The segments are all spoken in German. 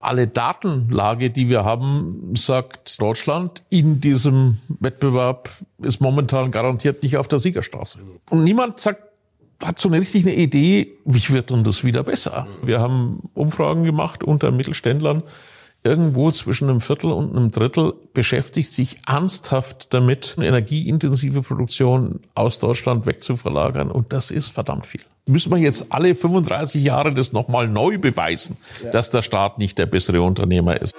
alle Datenlage, die wir haben, sagt Deutschland, in diesem Wettbewerb ist momentan garantiert nicht auf der Siegerstraße. Und niemand sagt, hat so eine richtige Idee, wie wird denn das wieder besser? Wir haben Umfragen gemacht unter Mittelständlern. Irgendwo zwischen einem Viertel und einem Drittel beschäftigt sich ernsthaft damit, eine energieintensive Produktion aus Deutschland wegzuverlagern. Und das ist verdammt viel müssen wir jetzt alle 35 Jahre das nochmal neu beweisen, ja. dass der Staat nicht der bessere Unternehmer ist.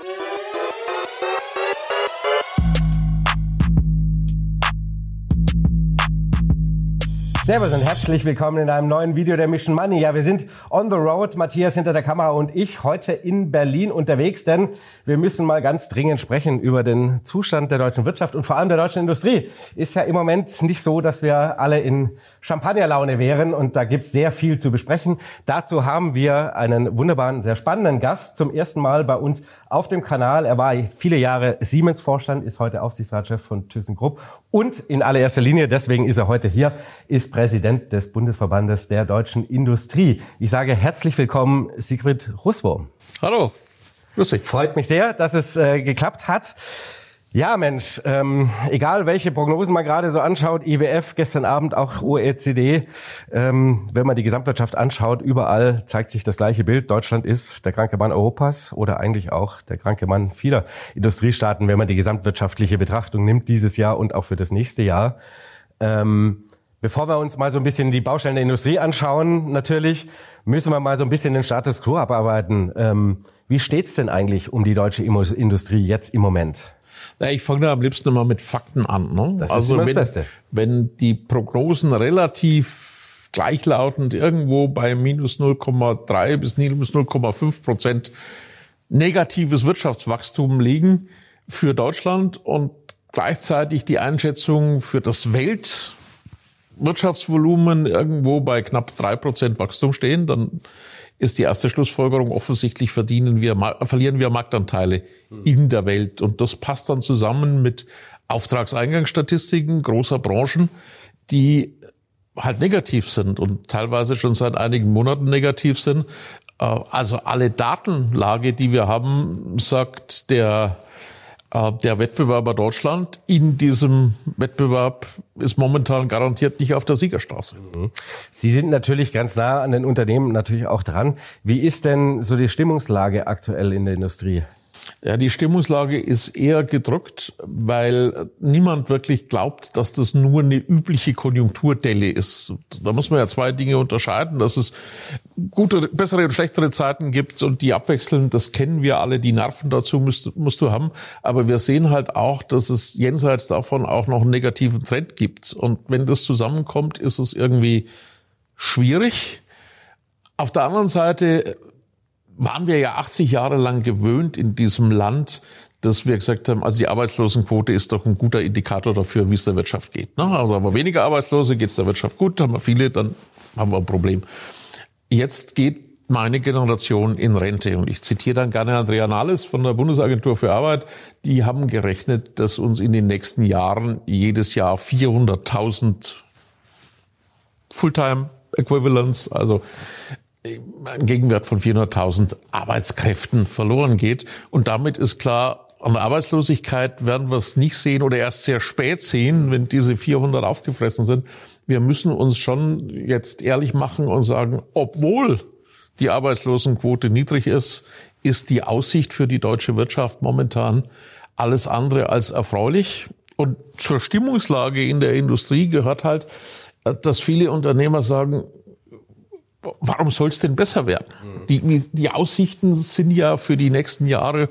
Servus und herzlich willkommen in einem neuen Video der Mission Money. Ja, wir sind on the road, Matthias hinter der Kamera und ich heute in Berlin unterwegs, denn wir müssen mal ganz dringend sprechen über den Zustand der deutschen Wirtschaft und vor allem der deutschen Industrie. Ist ja im Moment nicht so, dass wir alle in Champagnerlaune wären und da gibt's sehr viel zu besprechen. Dazu haben wir einen wunderbaren, sehr spannenden Gast zum ersten Mal bei uns auf dem Kanal. Er war viele Jahre Siemens-Vorstand, ist heute Aufsichtsratschef von ThyssenKrupp und in allererster Linie, deswegen ist er heute hier, ist Präsident des Bundesverbandes der deutschen Industrie. Ich sage herzlich willkommen, Sigrid Russwurm. Hallo, lustig. Freut mich sehr, dass es äh, geklappt hat. Ja, Mensch, ähm, egal welche Prognosen man gerade so anschaut, IWF, gestern Abend auch OECD, ähm, wenn man die Gesamtwirtschaft anschaut, überall zeigt sich das gleiche Bild. Deutschland ist der kranke Mann Europas oder eigentlich auch der kranke Mann vieler Industriestaaten, wenn man die gesamtwirtschaftliche Betrachtung nimmt dieses Jahr und auch für das nächste Jahr. Ähm, Bevor wir uns mal so ein bisschen die Baustellen der Industrie anschauen, natürlich, müssen wir mal so ein bisschen den Status quo abarbeiten. Ähm, wie steht's denn eigentlich um die deutsche Industrie jetzt im Moment? Ja, ich fange da am liebsten immer mit Fakten an. Ne? Das also ist immer wenn, das Beste. Wenn die Prognosen relativ gleichlautend irgendwo bei minus 0,3 bis minus 0,5 Prozent negatives Wirtschaftswachstum liegen für Deutschland und gleichzeitig die Einschätzung für das Welt Wirtschaftsvolumen irgendwo bei knapp drei Prozent Wachstum stehen, dann ist die erste Schlussfolgerung offensichtlich verdienen wir, verlieren wir Marktanteile in der Welt. Und das passt dann zusammen mit Auftragseingangsstatistiken großer Branchen, die halt negativ sind und teilweise schon seit einigen Monaten negativ sind. Äh, also alle Datenlage, die wir haben, sagt der der Wettbewerber Deutschland in diesem Wettbewerb ist momentan garantiert nicht auf der Siegerstraße. Mhm. Sie sind natürlich ganz nah an den Unternehmen natürlich auch dran. Wie ist denn so die Stimmungslage aktuell in der Industrie? Ja, die Stimmungslage ist eher gedrückt, weil niemand wirklich glaubt, dass das nur eine übliche Konjunkturdelle ist. Da muss man ja zwei Dinge unterscheiden, dass es gute, bessere und schlechtere Zeiten gibt und die abwechseln, das kennen wir alle, die Nerven dazu musst, musst du haben. Aber wir sehen halt auch, dass es jenseits davon auch noch einen negativen Trend gibt. Und wenn das zusammenkommt, ist es irgendwie schwierig. Auf der anderen Seite waren wir ja 80 Jahre lang gewöhnt in diesem Land, dass wir gesagt haben, also die Arbeitslosenquote ist doch ein guter Indikator dafür, wie es der Wirtschaft geht. Ne? Also haben wir weniger Arbeitslose, geht es der Wirtschaft gut, haben wir viele, dann haben wir ein Problem. Jetzt geht meine Generation in Rente. Und ich zitiere dann gerne Andrea Nahles von der Bundesagentur für Arbeit. Die haben gerechnet, dass uns in den nächsten Jahren jedes Jahr 400.000 Fulltime Equivalents, also ein Gegenwert von 400.000 Arbeitskräften verloren geht. Und damit ist klar, an der Arbeitslosigkeit werden wir es nicht sehen oder erst sehr spät sehen, wenn diese 400 aufgefressen sind. Wir müssen uns schon jetzt ehrlich machen und sagen, obwohl die Arbeitslosenquote niedrig ist, ist die Aussicht für die deutsche Wirtschaft momentan alles andere als erfreulich. Und zur Stimmungslage in der Industrie gehört halt, dass viele Unternehmer sagen, warum soll es denn besser werden? Die, die Aussichten sind ja für die nächsten Jahre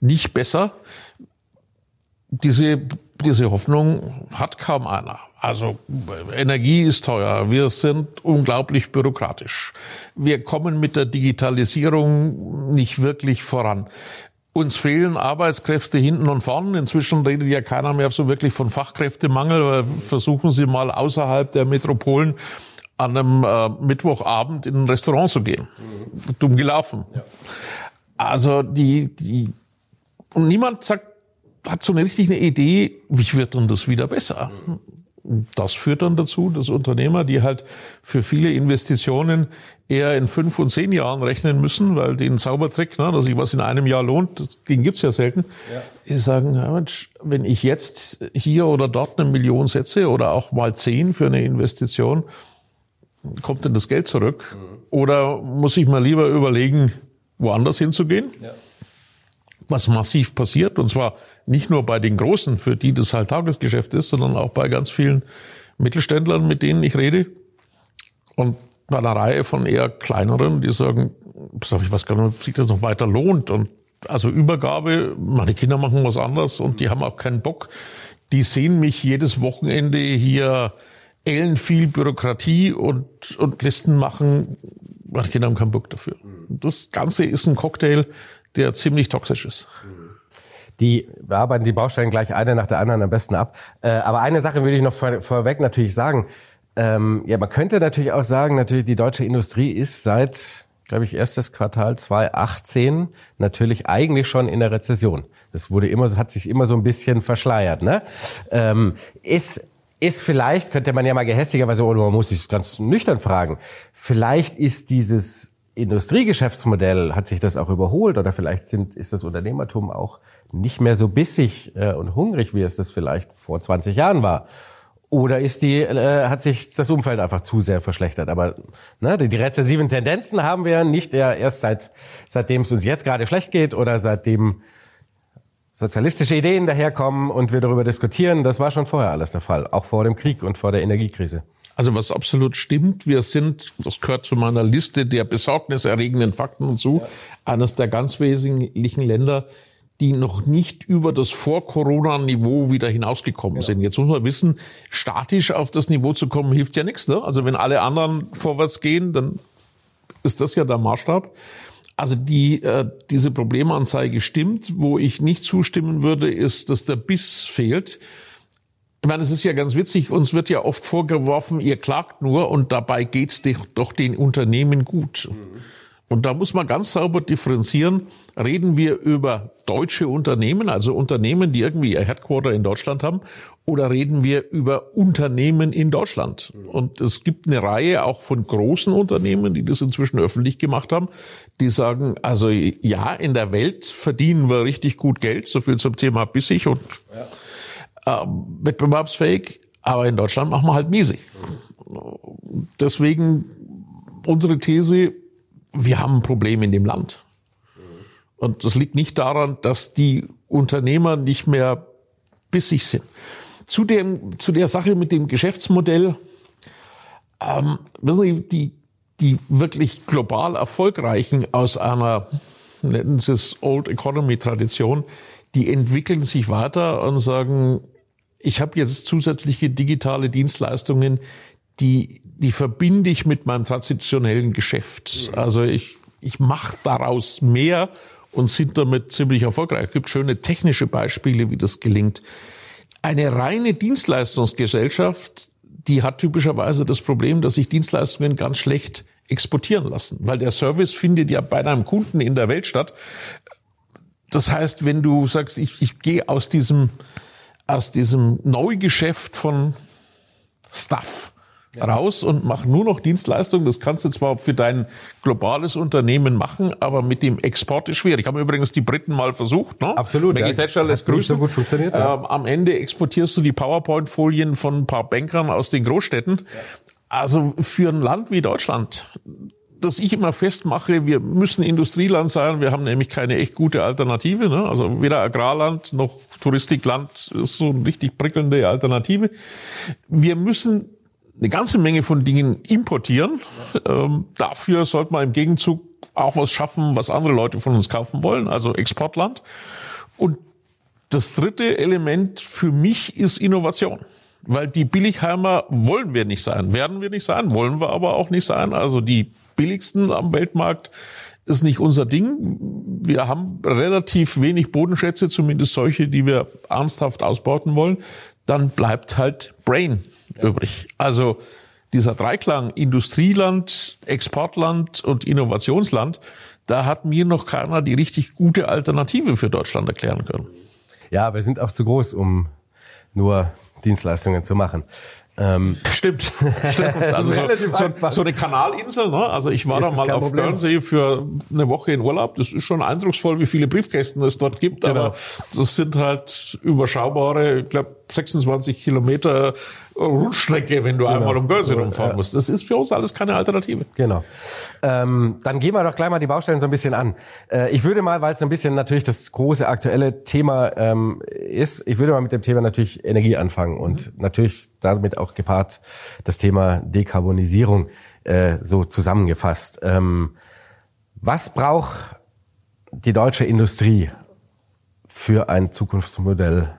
nicht besser. Diese, diese Hoffnung hat kaum einer. Also Energie ist teuer, wir sind unglaublich bürokratisch. Wir kommen mit der Digitalisierung nicht wirklich voran. Uns fehlen Arbeitskräfte hinten und vorne. Inzwischen redet ja keiner mehr so wirklich von Fachkräftemangel. Versuchen Sie mal außerhalb der Metropolen an einem äh, Mittwochabend in ein Restaurant zu gehen. Mhm. Dumm gelaufen. Ja. Also die, die, und niemand sagt, hat so eine richtige Idee, wie wird denn das wieder besser? Mhm. Das führt dann dazu, dass Unternehmer, die halt für viele Investitionen eher in fünf und zehn Jahren rechnen müssen, weil den Zaubertrick, ne, dass sich was in einem Jahr lohnt, den gibt's ja selten, ja. die sagen, ja, Mensch, wenn ich jetzt hier oder dort eine Million setze oder auch mal zehn für eine Investition, kommt denn das Geld zurück? Oder muss ich mal lieber überlegen, woanders hinzugehen? Ja. Was massiv passiert, und zwar nicht nur bei den Großen, für die das halt Tagesgeschäft ist, sondern auch bei ganz vielen Mittelständlern, mit denen ich rede. Und bei einer Reihe von eher kleineren, die sagen, ich weiß gar nicht, ob sich das noch weiter lohnt. Und also Übergabe, meine Kinder machen was anderes und die haben auch keinen Bock. Die sehen mich jedes Wochenende hier Ellen viel Bürokratie und, und Listen machen. Meine Kinder haben keinen Bock dafür. Das Ganze ist ein Cocktail, der ziemlich toxisch ist. Die bearbeiten die Baustellen gleich eine nach der anderen am besten ab. Äh, aber eine Sache würde ich noch vor, vorweg natürlich sagen. Ähm, ja, man könnte natürlich auch sagen, natürlich die deutsche Industrie ist seit, glaube ich, erstes Quartal 2018 natürlich eigentlich schon in der Rezession. Das wurde immer, hat sich immer so ein bisschen verschleiert. Ne? Ähm, ist ist vielleicht, könnte man ja mal gehässigerweise, oder man muss sich ganz nüchtern fragen, vielleicht ist dieses Industriegeschäftsmodell, hat sich das auch überholt oder vielleicht sind, ist das Unternehmertum auch nicht mehr so bissig äh, und hungrig, wie es das vielleicht vor 20 Jahren war. Oder ist die, äh, hat sich das Umfeld einfach zu sehr verschlechtert? Aber ne, die, die rezessiven Tendenzen haben wir nicht eher erst seit, seitdem es uns jetzt gerade schlecht geht oder seitdem sozialistische Ideen daherkommen und wir darüber diskutieren. Das war schon vorher alles der Fall, auch vor dem Krieg und vor der Energiekrise. Also was absolut stimmt, wir sind, das gehört zu meiner Liste der besorgniserregenden Fakten dazu, ja. eines der ganz wesentlichen Länder, die noch nicht über das Vor-Corona-Niveau wieder hinausgekommen ja. sind. Jetzt muss man wissen, statisch auf das Niveau zu kommen, hilft ja nichts. Ne? Also wenn alle anderen vorwärts gehen, dann ist das ja der Maßstab. Also die, äh, diese Problemanzeige stimmt. Wo ich nicht zustimmen würde, ist, dass der Biss fehlt. Ich meine, es ist ja ganz witzig, uns wird ja oft vorgeworfen, ihr klagt nur und dabei geht's doch den Unternehmen gut. Mhm. Und da muss man ganz sauber differenzieren. Reden wir über deutsche Unternehmen, also Unternehmen, die irgendwie ihr Headquarter in Deutschland haben, oder reden wir über Unternehmen in Deutschland? Und es gibt eine Reihe auch von großen Unternehmen, die das inzwischen öffentlich gemacht haben, die sagen, also ja, in der Welt verdienen wir richtig gut Geld, so viel zum Thema bissig und ja. äh, wettbewerbsfähig, aber in Deutschland machen wir halt miesig. Deswegen unsere These, wir haben ein Problem in dem Land. Und das liegt nicht daran, dass die Unternehmer nicht mehr bissig sind. Zu, dem, zu der Sache mit dem Geschäftsmodell, ähm, die, die wirklich global erfolgreichen aus einer, nennen Sie es Old Economy Tradition, die entwickeln sich weiter und sagen, ich habe jetzt zusätzliche digitale Dienstleistungen, die, die verbinde ich mit meinem traditionellen Geschäft. Also ich, ich mache daraus mehr und sind damit ziemlich erfolgreich. Es gibt schöne technische Beispiele, wie das gelingt. Eine reine Dienstleistungsgesellschaft, die hat typischerweise das Problem, dass sich Dienstleistungen ganz schlecht exportieren lassen, weil der Service findet ja bei einem Kunden in der Welt statt. Das heißt, wenn du sagst, ich, ich gehe aus diesem, aus diesem Neugeschäft von Stuff, raus und mach nur noch Dienstleistungen. Das kannst du zwar für dein globales Unternehmen machen, aber mit dem Export ist schwierig. Haben übrigens die Briten mal versucht. Ne? Absolut. Maggie ja. Thatcher lässt grüßen. So gut funktioniert. Ja. Ähm, am Ende exportierst du die PowerPoint-Folien von ein paar Bankern aus den Großstädten. Ja. Also für ein Land wie Deutschland, dass ich immer festmache, wir müssen Industrieland sein, wir haben nämlich keine echt gute Alternative. Ne? Also weder Agrarland noch Touristikland ist so eine richtig prickelnde Alternative. Wir müssen eine ganze Menge von Dingen importieren. Ähm, dafür sollte man im Gegenzug auch was schaffen, was andere Leute von uns kaufen wollen, also Exportland. Und das dritte Element für mich ist Innovation. Weil die Billigheimer wollen wir nicht sein, werden wir nicht sein, wollen wir aber auch nicht sein. Also die billigsten am Weltmarkt ist nicht unser Ding. Wir haben relativ wenig Bodenschätze, zumindest solche, die wir ernsthaft ausbauten wollen. Dann bleibt halt Brain ja. übrig. Also dieser Dreiklang Industrieland, Exportland und Innovationsland, da hat mir noch keiner die richtig gute Alternative für Deutschland erklären können. Ja, wir sind auch zu groß, um nur Dienstleistungen zu machen. Ähm, stimmt, stimmt. Also so, so, so, eine Kanalinsel, ne? Also ich war da mal auf Problem. Guernsey für eine Woche in Urlaub. Das ist schon eindrucksvoll, wie viele Briefkästen es dort gibt. Genau. Aber das sind halt überschaubare, ich glaube, 26 Kilometer Rundstrecke, wenn du genau. einmal um Guernsey rumfahren musst. Das ist für uns alles keine Alternative. Genau. Ähm, dann gehen wir doch gleich mal die Baustellen so ein bisschen an. Äh, ich würde mal, weil es ein bisschen natürlich das große aktuelle Thema ähm, ist, ich würde mal mit dem Thema natürlich Energie anfangen und mhm. natürlich damit auch gepaart das Thema Dekarbonisierung äh, so zusammengefasst. Ähm, was braucht die deutsche Industrie für ein Zukunftsmodell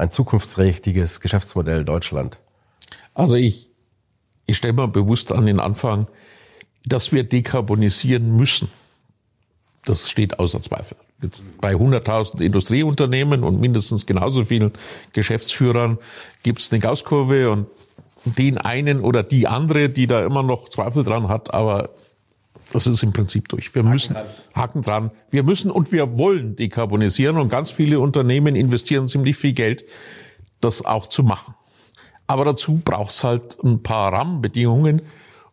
ein zukunftsträchtiges Geschäftsmodell Deutschland? Also ich, ich stelle mal bewusst an den Anfang, dass wir dekarbonisieren müssen. Das steht außer Zweifel. Jetzt bei 100.000 Industrieunternehmen und mindestens genauso vielen Geschäftsführern gibt es eine Gaußkurve und den einen oder die andere, die da immer noch Zweifel dran hat, aber das ist im Prinzip durch. Wir Haken müssen, dran. Haken dran, wir müssen und wir wollen dekarbonisieren und ganz viele Unternehmen investieren ziemlich viel Geld, das auch zu machen. Aber dazu braucht es halt ein paar Rahmenbedingungen.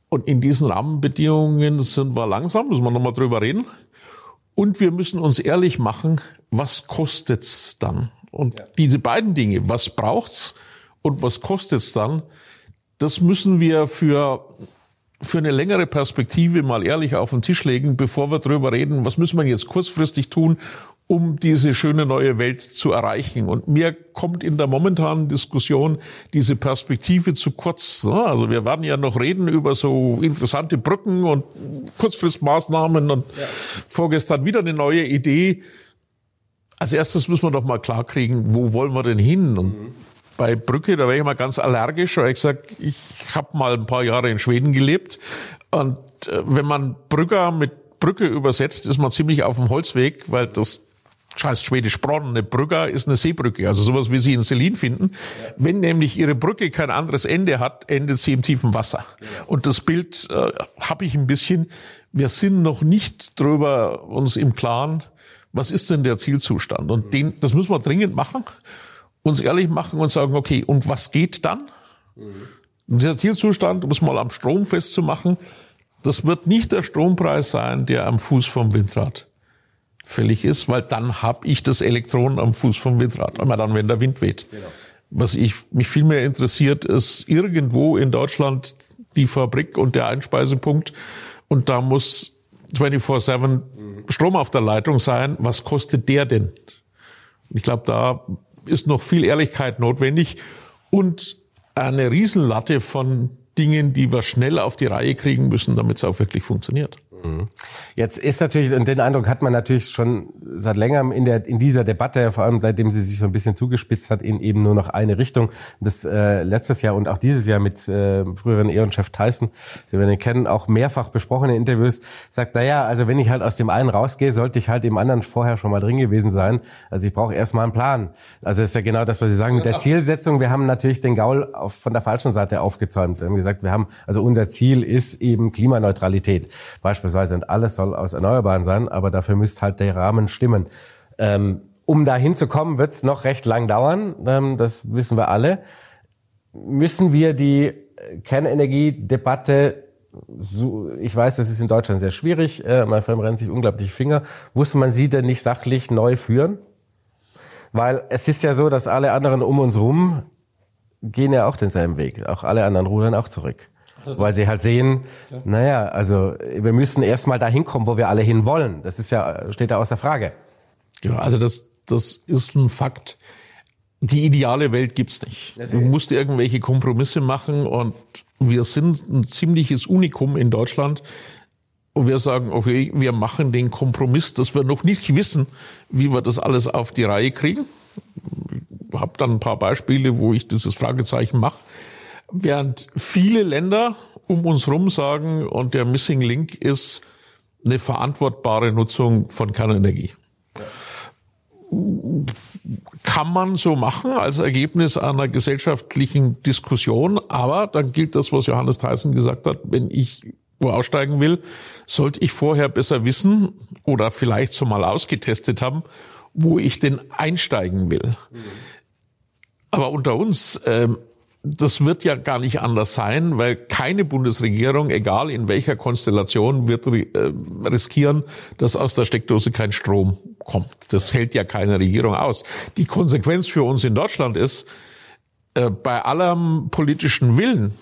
Und in diesen Rahmenbedingungen sind wir langsam, müssen wir nochmal drüber reden. Und wir müssen uns ehrlich machen, was kostet's dann? Und ja. diese beiden Dinge, was braucht's und was kostet's dann, das müssen wir für für eine längere Perspektive mal ehrlich auf den Tisch legen, bevor wir darüber reden, was müssen wir jetzt kurzfristig tun, um diese schöne neue Welt zu erreichen. Und mir kommt in der momentanen Diskussion diese Perspektive zu kurz. Also wir werden ja noch reden über so interessante Brücken und Kurzfristmaßnahmen und ja. vorgestern wieder eine neue Idee. Als erstes müssen wir doch mal klarkriegen, wo wollen wir denn hin? Und mhm bei Brücke, da wäre ich mal ganz allergisch, weil ich gesagt, ich habe mal ein paar Jahre in Schweden gelebt und äh, wenn man Brügger mit Brücke übersetzt, ist man ziemlich auf dem Holzweg, weil das heißt schwedisch Bronn, eine Brügger ist eine Seebrücke, also sowas wie sie in Selin finden. Ja. Wenn nämlich ihre Brücke kein anderes Ende hat, endet sie im tiefen Wasser. Ja. Und das Bild äh, habe ich ein bisschen. Wir sind noch nicht drüber uns im Klaren, was ist denn der Zielzustand? Und den, das müssen wir dringend machen uns ehrlich machen und sagen, okay, und was geht dann? Mhm. Dieser Zielzustand, um es mal am Strom festzumachen, das wird nicht der Strompreis sein, der am Fuß vom Windrad fällig ist, weil dann habe ich das Elektron am Fuß vom Windrad, einmal dann, wenn der Wind weht. Genau. Was ich, mich viel mehr interessiert, ist irgendwo in Deutschland die Fabrik und der Einspeisepunkt und da muss 24-7 mhm. Strom auf der Leitung sein. Was kostet der denn? Ich glaube, da ist noch viel Ehrlichkeit notwendig und eine Riesenlatte von Dingen, die wir schnell auf die Reihe kriegen müssen, damit es auch wirklich funktioniert. Mhm. Jetzt ist natürlich, und den Eindruck hat man natürlich schon seit längerem in der in dieser Debatte, vor allem seitdem sie sich so ein bisschen zugespitzt hat, in eben nur noch eine Richtung. Das äh, letztes Jahr und auch dieses Jahr mit äh, früheren Ehrenchef Tyson, Sie werden ihn kennen, auch mehrfach besprochene Interviews, sagt, naja, also wenn ich halt aus dem einen rausgehe, sollte ich halt im anderen vorher schon mal drin gewesen sein. Also ich brauche erstmal einen Plan. Also ist ja genau das, was Sie sagen mit der Zielsetzung. Wir haben natürlich den Gaul auf, von der falschen Seite aufgezäumt. Wir haben gesagt, wir haben, also unser Ziel ist eben Klimaneutralität. Beispielsweise beispielsweise und alles soll aus Erneuerbaren sein, aber dafür müsste halt der Rahmen stimmen. Ähm, um da hinzukommen, wird es noch recht lang dauern, ähm, das wissen wir alle. Müssen wir die Kernenergiedebatte so, ich weiß, das ist in Deutschland sehr schwierig, äh, mein Film rennt sich unglaublich Finger. Muss man sie denn nicht sachlich neu führen? Weil es ist ja so, dass alle anderen um uns rum gehen ja auch denselben Weg. Auch alle anderen rudern auch zurück. Weil sie halt sehen, ja. naja, also wir müssen erstmal dahin kommen, wo wir alle hin wollen. Das ist ja, steht da außer Frage. Genau, also das, das ist ein Fakt. Die ideale Welt gibt's nicht. Du musst irgendwelche Kompromisse machen und wir sind ein ziemliches Unikum in Deutschland. Und wir sagen, okay, wir machen den Kompromiss, dass wir noch nicht wissen, wie wir das alles auf die Reihe kriegen. Ich habe dann ein paar Beispiele, wo ich dieses Fragezeichen mache. Während viele Länder um uns rum sagen, und der Missing Link ist eine verantwortbare Nutzung von Kernenergie. Kann man so machen als Ergebnis einer gesellschaftlichen Diskussion, aber dann gilt das, was Johannes Theissen gesagt hat, wenn ich wo aussteigen will, sollte ich vorher besser wissen oder vielleicht so mal ausgetestet haben, wo ich denn einsteigen will. Aber unter uns, ähm, das wird ja gar nicht anders sein, weil keine Bundesregierung, egal in welcher Konstellation, wird äh, riskieren, dass aus der Steckdose kein Strom kommt. Das hält ja keine Regierung aus. Die Konsequenz für uns in Deutschland ist, äh, bei allem politischen Willen,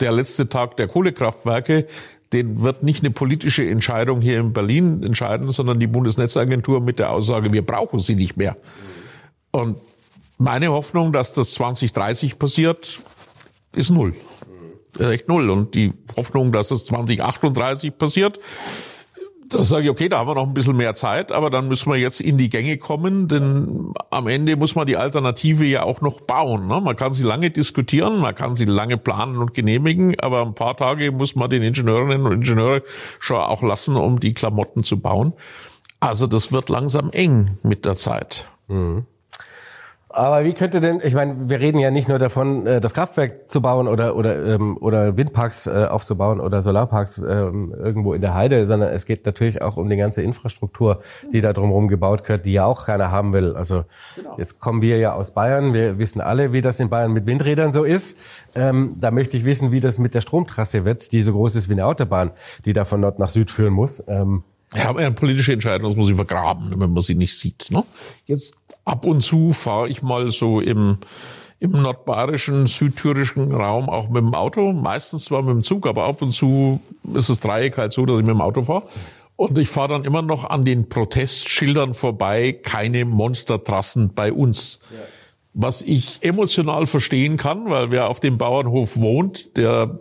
der letzte Tag der Kohlekraftwerke, den wird nicht eine politische Entscheidung hier in Berlin entscheiden, sondern die Bundesnetzagentur mit der Aussage, wir brauchen sie nicht mehr. Und meine Hoffnung, dass das 2030 passiert, ist null. Echt null. Und die Hoffnung, dass das 2038 passiert, da sage ich, okay, da haben wir noch ein bisschen mehr Zeit, aber dann müssen wir jetzt in die Gänge kommen, denn am Ende muss man die Alternative ja auch noch bauen. Ne? Man kann sie lange diskutieren, man kann sie lange planen und genehmigen, aber ein paar Tage muss man den Ingenieurinnen und Ingenieure schon auch lassen, um die Klamotten zu bauen. Also das wird langsam eng mit der Zeit. Mhm. Aber wie könnte denn, ich meine, wir reden ja nicht nur davon, äh, das Kraftwerk zu bauen oder oder ähm, oder Windparks äh, aufzubauen oder Solarparks ähm, irgendwo in der Heide, sondern es geht natürlich auch um die ganze Infrastruktur, die da drumherum gebaut wird, die ja auch keiner haben will. Also genau. jetzt kommen wir ja aus Bayern, wir wissen alle, wie das in Bayern mit Windrädern so ist. Ähm, da möchte ich wissen, wie das mit der Stromtrasse wird, die so groß ist wie eine Autobahn, die da von Nord nach Süd führen muss. Ähm, ja, aber eine politische Entscheidung, das muss ich vergraben, wenn man sie nicht sieht. Ne? Jetzt ab und zu fahre ich mal so im, im nordbayerischen, südthürischen Raum auch mit dem Auto. Meistens zwar mit dem Zug, aber ab und zu ist das Dreieck halt so, dass ich mit dem Auto fahre. Und ich fahre dann immer noch an den Protestschildern vorbei, keine Monstertrassen bei uns. Ja. Was ich emotional verstehen kann, weil wer auf dem Bauernhof wohnt, der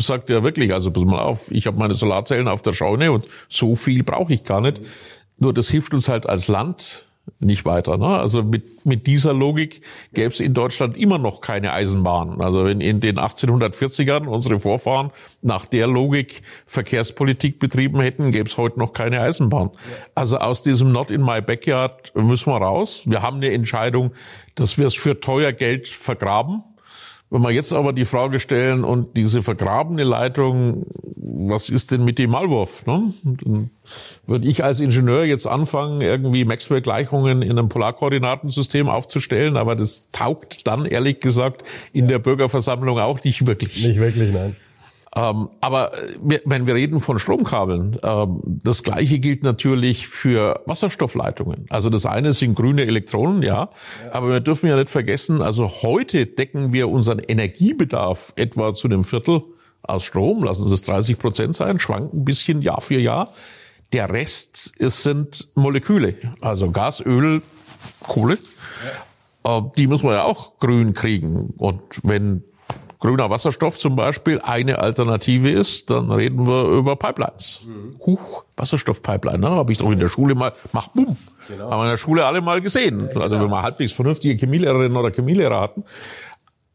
sagt ja wirklich, also pass mal auf, ich habe meine Solarzellen auf der Scheune und so viel brauche ich gar nicht. Nur das hilft uns halt als Land nicht weiter. Ne? Also mit, mit dieser Logik gäbe es in Deutschland immer noch keine Eisenbahn. Also wenn in den 1840ern unsere Vorfahren nach der Logik Verkehrspolitik betrieben hätten, gäbe es heute noch keine Eisenbahn. Also aus diesem Not in my backyard müssen wir raus. Wir haben eine Entscheidung, dass wir es für teuer Geld vergraben wenn wir jetzt aber die Frage stellen und diese vergrabene Leitung, was ist denn mit dem Maulwurf? Ne? Dann würde ich als Ingenieur jetzt anfangen, irgendwie Maxwell-Gleichungen in einem Polarkoordinatensystem aufzustellen, aber das taugt dann ehrlich gesagt in ja. der Bürgerversammlung auch nicht wirklich. Nicht wirklich, nein. Ähm, aber äh, wenn wir reden von Stromkabeln, ähm, das Gleiche gilt natürlich für Wasserstoffleitungen. Also das eine sind grüne Elektronen, ja, ja, aber wir dürfen ja nicht vergessen, also heute decken wir unseren Energiebedarf etwa zu einem Viertel aus Strom, lassen es 30 Prozent sein, schwanken ein bisschen Jahr für Jahr. Der Rest ist, sind Moleküle, also Gas, Öl, Kohle. Ja. Äh, die muss man ja auch grün kriegen. Und wenn grüner Wasserstoff zum Beispiel eine Alternative ist, dann reden wir über Pipelines. Mhm. Huch, Wasserstoffpipeline, ne? habe ich doch in der Schule mal, mach bumm. Genau. Haben wir in der Schule alle mal gesehen. Ja, also wenn wir halbwegs vernünftige Chemielehrerinnen oder Chemielehrer hatten.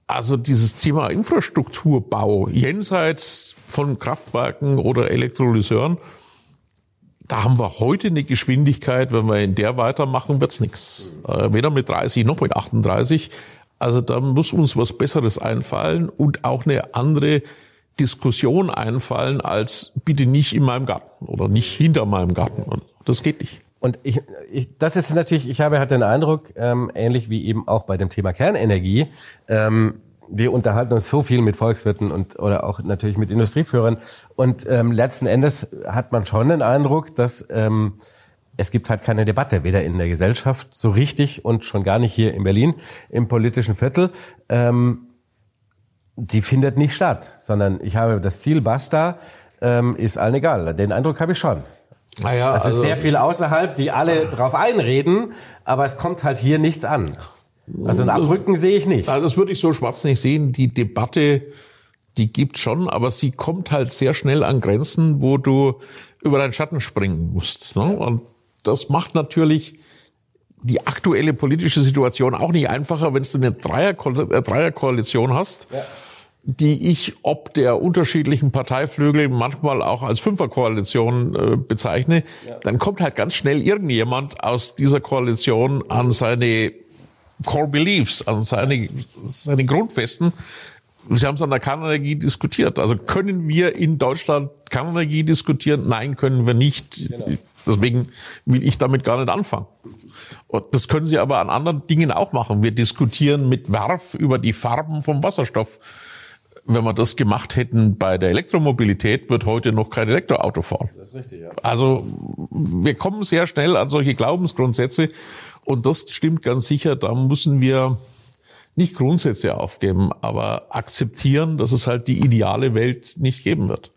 Also dieses Thema Infrastrukturbau jenseits von Kraftwerken oder Elektrolyseuren, da haben wir heute eine Geschwindigkeit, wenn wir in der weitermachen, wird's nichts. Äh, weder mit 30 noch mit 38. Also da muss uns was Besseres einfallen und auch eine andere Diskussion einfallen als bitte nicht in meinem Garten oder nicht hinter meinem Garten. Das geht nicht. Und ich, ich, das ist natürlich, ich habe halt den Eindruck, ähm, ähnlich wie eben auch bei dem Thema Kernenergie, ähm, wir unterhalten uns so viel mit Volkswirten und oder auch natürlich mit Industrieführern und ähm, letzten Endes hat man schon den Eindruck, dass ähm, es gibt halt keine Debatte, weder in der Gesellschaft so richtig und schon gar nicht hier in Berlin im politischen Viertel. Ähm, die findet nicht statt, sondern ich habe das Ziel, basta, ähm, ist allen egal. Den Eindruck habe ich schon. Naja, es ist also, sehr viel außerhalb, die alle drauf einreden, aber es kommt halt hier nichts an. Also ein Abrücken sehe ich nicht. Das würde ich so schwarz nicht sehen. Die Debatte, die gibt schon, aber sie kommt halt sehr schnell an Grenzen, wo du über deinen Schatten springen musst. Ne? Und das macht natürlich die aktuelle politische Situation auch nicht einfacher, wenn du eine äh, Dreierkoalition hast, ja. die ich ob der unterschiedlichen Parteiflügel manchmal auch als Fünferkoalition äh, bezeichne, ja. dann kommt halt ganz schnell irgendjemand aus dieser Koalition an seine Core Beliefs, an seine, seine Grundfesten. Sie haben es an der Kernenergie diskutiert. Also können wir in Deutschland Kernenergie diskutieren? Nein, können wir nicht. Genau Deswegen will ich damit gar nicht anfangen. Und das können Sie aber an anderen Dingen auch machen. Wir diskutieren mit Werf über die Farben vom Wasserstoff. Wenn wir das gemacht hätten bei der Elektromobilität, wird heute noch kein Elektroauto fahren. Das ist richtig, ja. Also wir kommen sehr schnell an solche Glaubensgrundsätze und das stimmt ganz sicher. Da müssen wir nicht Grundsätze aufgeben, aber akzeptieren, dass es halt die ideale Welt nicht geben wird.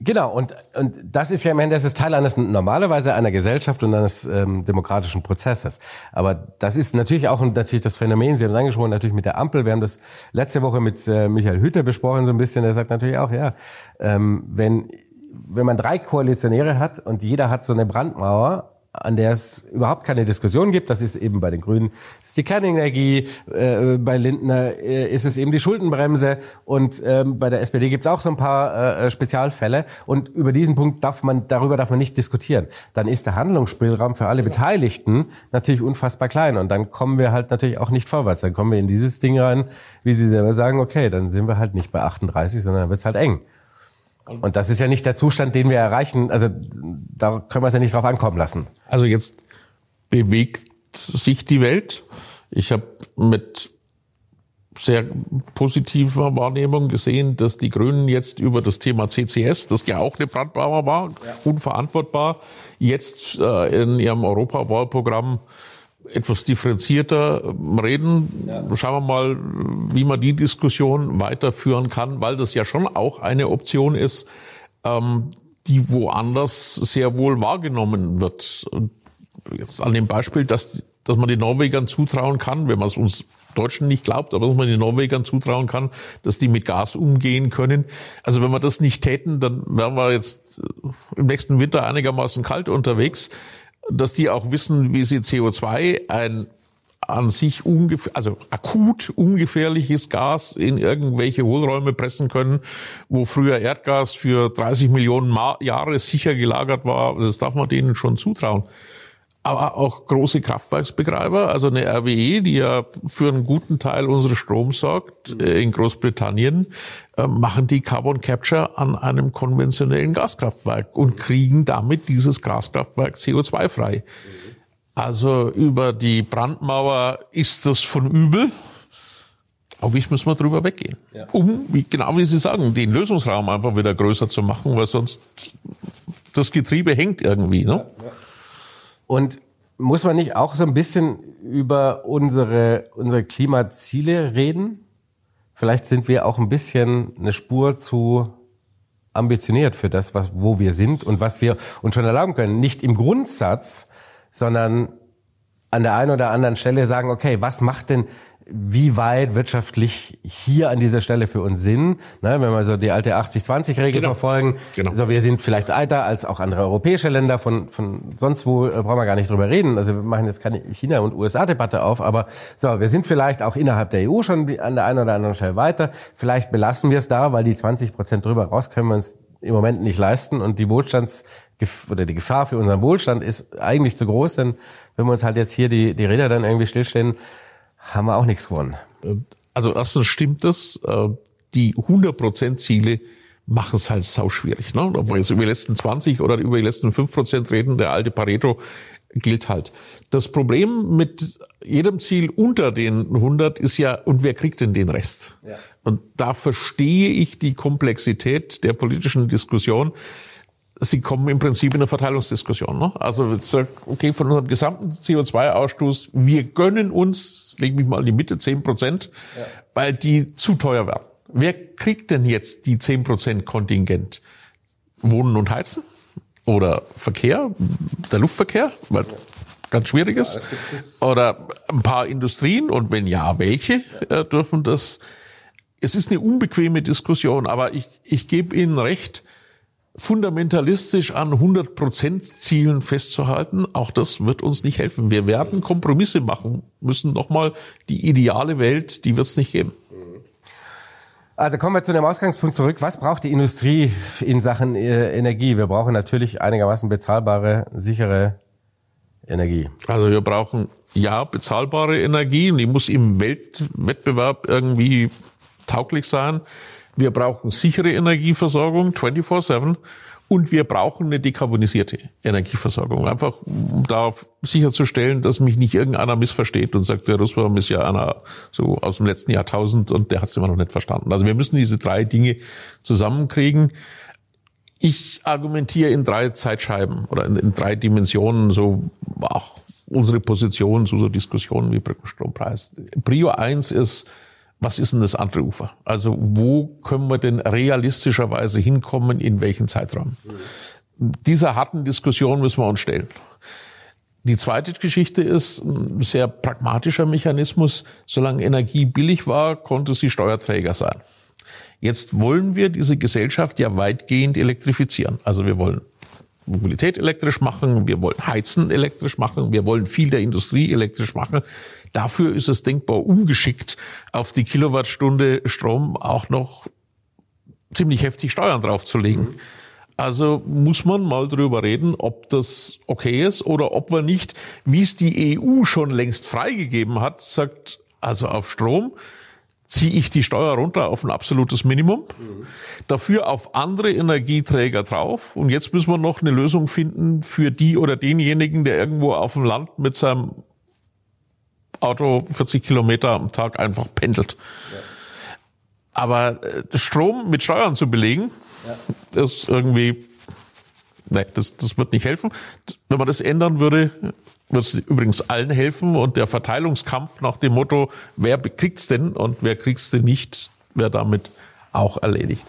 Genau, und, und das ist ja im Endeffekt das ist Teil eines normalerweise einer Gesellschaft und eines ähm, demokratischen Prozesses. Aber das ist natürlich auch natürlich das Phänomen, Sie haben es angesprochen, natürlich mit der Ampel. Wir haben das letzte Woche mit äh, Michael Hüter besprochen, so ein bisschen. Der sagt natürlich auch, ja, ähm, wenn, wenn man drei Koalitionäre hat und jeder hat so eine Brandmauer, an der es überhaupt keine Diskussion gibt. Das ist eben bei den Grünen das ist die Kernenergie, äh, bei Lindner äh, ist es eben die Schuldenbremse und ähm, bei der SPD gibt es auch so ein paar äh, Spezialfälle. Und über diesen Punkt darf man, darüber darf man nicht diskutieren. Dann ist der Handlungsspielraum für alle Beteiligten natürlich unfassbar klein und dann kommen wir halt natürlich auch nicht vorwärts. Dann kommen wir in dieses Ding rein, wie Sie selber sagen, okay, dann sind wir halt nicht bei 38, sondern dann wird's halt eng. Und das ist ja nicht der Zustand, den wir erreichen. Also da können wir es ja nicht drauf ankommen lassen. Also jetzt bewegt sich die Welt. Ich habe mit sehr positiver Wahrnehmung gesehen, dass die Grünen jetzt über das Thema CCS, das ja auch eine Brandmauer war, ja. unverantwortbar, jetzt äh, in ihrem Europawahlprogramm etwas differenzierter reden. Ja. Schauen wir mal, wie man die Diskussion weiterführen kann, weil das ja schon auch eine Option ist, ähm, die woanders sehr wohl wahrgenommen wird. Jetzt an dem Beispiel, dass, dass man den Norwegern zutrauen kann, wenn man es uns Deutschen nicht glaubt, aber dass man den Norwegern zutrauen kann, dass die mit Gas umgehen können. Also wenn wir das nicht täten, dann wären wir jetzt im nächsten Winter einigermaßen kalt unterwegs dass die auch wissen, wie sie CO2 ein an sich ungefähr, also akut ungefährliches Gas in irgendwelche Hohlräume pressen können, wo früher Erdgas für 30 Millionen Jahre sicher gelagert war. Das darf man denen schon zutrauen aber auch große Kraftwerksbetreiber, also eine RWE, die ja für einen guten Teil unseres Stroms sorgt äh, in Großbritannien, äh, machen die Carbon Capture an einem konventionellen Gaskraftwerk und kriegen damit dieses Gaskraftwerk CO2 frei. Also über die Brandmauer ist das von übel. Glaube ich, müssen wir drüber weggehen. Ja. Um, wie, genau wie Sie sagen, den Lösungsraum einfach wieder größer zu machen, weil sonst das Getriebe hängt irgendwie. Ne? Ja, ja. Und muss man nicht auch so ein bisschen über unsere, unsere Klimaziele reden? Vielleicht sind wir auch ein bisschen eine Spur zu ambitioniert für das, was, wo wir sind und was wir uns schon erlauben können. Nicht im Grundsatz, sondern an der einen oder anderen Stelle sagen, okay, was macht denn wie weit wirtschaftlich hier an dieser Stelle für uns Sinn, ne, wenn wir so die alte 80-20-Regel genau. verfolgen. Genau. Also wir sind vielleicht älter als auch andere europäische Länder, von, von sonst wo äh, brauchen wir gar nicht drüber reden. Also wir machen jetzt keine China- und USA-Debatte auf, aber so, wir sind vielleicht auch innerhalb der EU schon an der einen oder anderen Stelle weiter. Vielleicht belassen wir es da, weil die 20 Prozent drüber raus können wir uns im Moment nicht leisten und die Wohlstands oder die Gefahr für unseren Wohlstand ist eigentlich zu groß, denn wenn wir uns halt jetzt hier die, die Räder dann irgendwie stillstellen, haben wir auch nichts gewonnen. Also erstens stimmt das, äh, die 100% Ziele machen es halt sau schwierig. Ne? Ob wir jetzt über die letzten 20 oder über die letzten 5% reden, der alte Pareto gilt halt. Das Problem mit jedem Ziel unter den 100 ist ja, und wer kriegt denn den Rest? Ja. Und da verstehe ich die Komplexität der politischen Diskussion. Sie kommen im Prinzip in eine Verteilungsdiskussion. Ne? Also okay, von unserem gesamten CO2-Ausstoß, wir gönnen uns, leg mich mal in die Mitte, 10 Prozent, ja. weil die zu teuer werden. Wer kriegt denn jetzt die 10 Prozent Kontingent? Wohnen und Heizen? Oder Verkehr, der Luftverkehr? Weil ganz schwierig ist. Ja, Oder ein paar Industrien? Und wenn ja, welche ja. Äh, dürfen das? Es ist eine unbequeme Diskussion, aber ich, ich gebe Ihnen recht, fundamentalistisch an 100% Zielen festzuhalten, auch das wird uns nicht helfen. Wir werden Kompromisse machen müssen. Nochmal, die ideale Welt, die wird es nicht geben. Also kommen wir zu dem Ausgangspunkt zurück. Was braucht die Industrie in Sachen äh, Energie? Wir brauchen natürlich einigermaßen bezahlbare, sichere Energie. Also wir brauchen ja bezahlbare Energie und die muss im Weltwettbewerb irgendwie tauglich sein. Wir brauchen sichere Energieversorgung 24/7 Und wir brauchen eine dekarbonisierte Energieversorgung. Einfach, um da sicherzustellen, dass mich nicht irgendeiner missversteht und sagt, der Russland ist ja einer so aus dem letzten Jahrtausend und der hat es immer noch nicht verstanden. Also wir müssen diese drei Dinge zusammenkriegen. Ich argumentiere in drei Zeitscheiben oder in, in drei Dimensionen, so auch unsere Position zu so Diskussionen wie Brückenstrompreis. Prio eins ist, was ist denn das andere Ufer? Also wo können wir denn realistischerweise hinkommen, in welchen Zeitraum? Mhm. Dieser harten Diskussion müssen wir uns stellen. Die zweite Geschichte ist ein sehr pragmatischer Mechanismus. Solange Energie billig war, konnte sie Steuerträger sein. Jetzt wollen wir diese Gesellschaft ja weitgehend elektrifizieren. Also wir wollen Mobilität elektrisch machen, wir wollen Heizen elektrisch machen, wir wollen viel der Industrie elektrisch machen. Dafür ist es denkbar ungeschickt, auf die Kilowattstunde Strom auch noch ziemlich heftig Steuern draufzulegen. Also muss man mal drüber reden, ob das okay ist oder ob wir nicht, wie es die EU schon längst freigegeben hat, sagt, also auf Strom ziehe ich die Steuer runter auf ein absolutes Minimum, mhm. dafür auf andere Energieträger drauf. Und jetzt müssen wir noch eine Lösung finden für die oder denjenigen, der irgendwo auf dem Land mit seinem Auto 40 Kilometer am Tag einfach pendelt. Ja. Aber äh, Strom mit Steuern zu belegen, ja. ist irgendwie, nee, das, das wird nicht helfen. Wenn man das ändern würde, wird es übrigens allen helfen und der Verteilungskampf nach dem Motto, wer kriegt's denn und wer kriegt's denn nicht, wäre damit auch erledigt.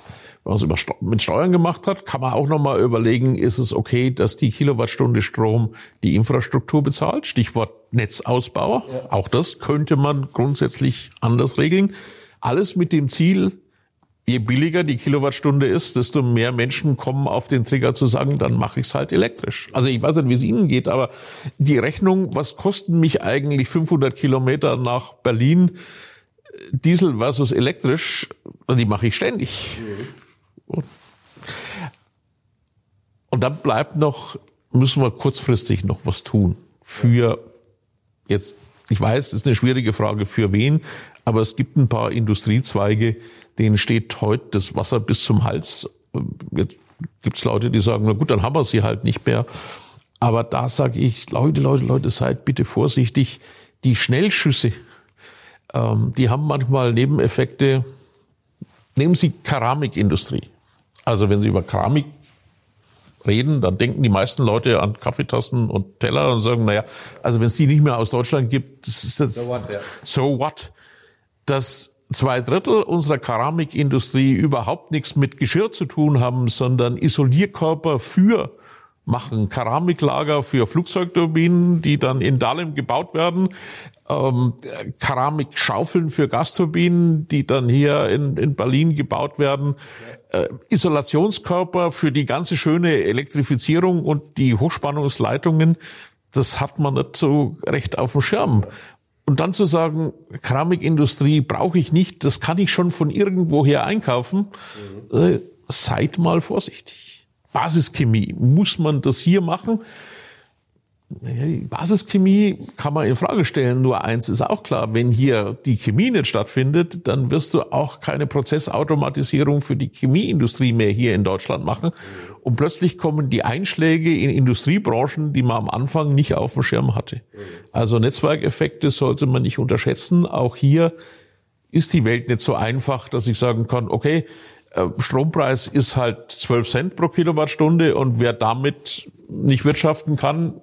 Wenn man es mit Steuern gemacht hat, kann man auch nochmal überlegen, ist es okay, dass die Kilowattstunde Strom die Infrastruktur bezahlt? Stichwort Netzausbau. Ja. Auch das könnte man grundsätzlich anders regeln. Alles mit dem Ziel, je billiger die Kilowattstunde ist, desto mehr Menschen kommen auf den Trigger zu sagen, dann mache ich es halt elektrisch. Also ich weiß nicht, wie es Ihnen geht, aber die Rechnung, was kosten mich eigentlich 500 Kilometer nach Berlin, Diesel versus elektrisch, die mache ich ständig. Mhm. Und dann bleibt noch, müssen wir kurzfristig noch was tun für jetzt, ich weiß, es ist eine schwierige Frage für wen, aber es gibt ein paar Industriezweige, denen steht heute das Wasser bis zum Hals. Jetzt gibt es Leute, die sagen, na gut, dann haben wir sie halt nicht mehr. Aber da sage ich, Leute, Leute, Leute, seid bitte vorsichtig. Die Schnellschüsse, ähm, die haben manchmal Nebeneffekte. Nehmen Sie Keramikindustrie. Also wenn Sie über Keramik reden, dann denken die meisten Leute an Kaffeetassen und Teller und sagen, naja, also wenn es die nicht mehr aus Deutschland gibt, das so what, yeah. so what? Das zwei Drittel unserer Keramikindustrie überhaupt nichts mit Geschirr zu tun haben, sondern Isolierkörper für machen Keramiklager für Flugzeugturbinen, die dann in Dahlem gebaut werden, ähm, Keramikschaufeln für Gasturbinen, die dann hier in, in Berlin gebaut werden, äh, Isolationskörper für die ganze schöne Elektrifizierung und die Hochspannungsleitungen. Das hat man nicht so recht auf dem Schirm. Und dann zu sagen, Keramikindustrie brauche ich nicht, das kann ich schon von irgendwoher einkaufen, mhm. äh, seid mal vorsichtig. Basischemie, muss man das hier machen? Die Basischemie kann man in Frage stellen. Nur eins ist auch klar, wenn hier die Chemie nicht stattfindet, dann wirst du auch keine Prozessautomatisierung für die Chemieindustrie mehr hier in Deutschland machen. Und plötzlich kommen die Einschläge in Industriebranchen, die man am Anfang nicht auf dem Schirm hatte. Also Netzwerkeffekte sollte man nicht unterschätzen. Auch hier ist die Welt nicht so einfach, dass ich sagen kann, okay, äh, Strompreis ist halt 12 Cent pro Kilowattstunde und wer damit nicht wirtschaften kann,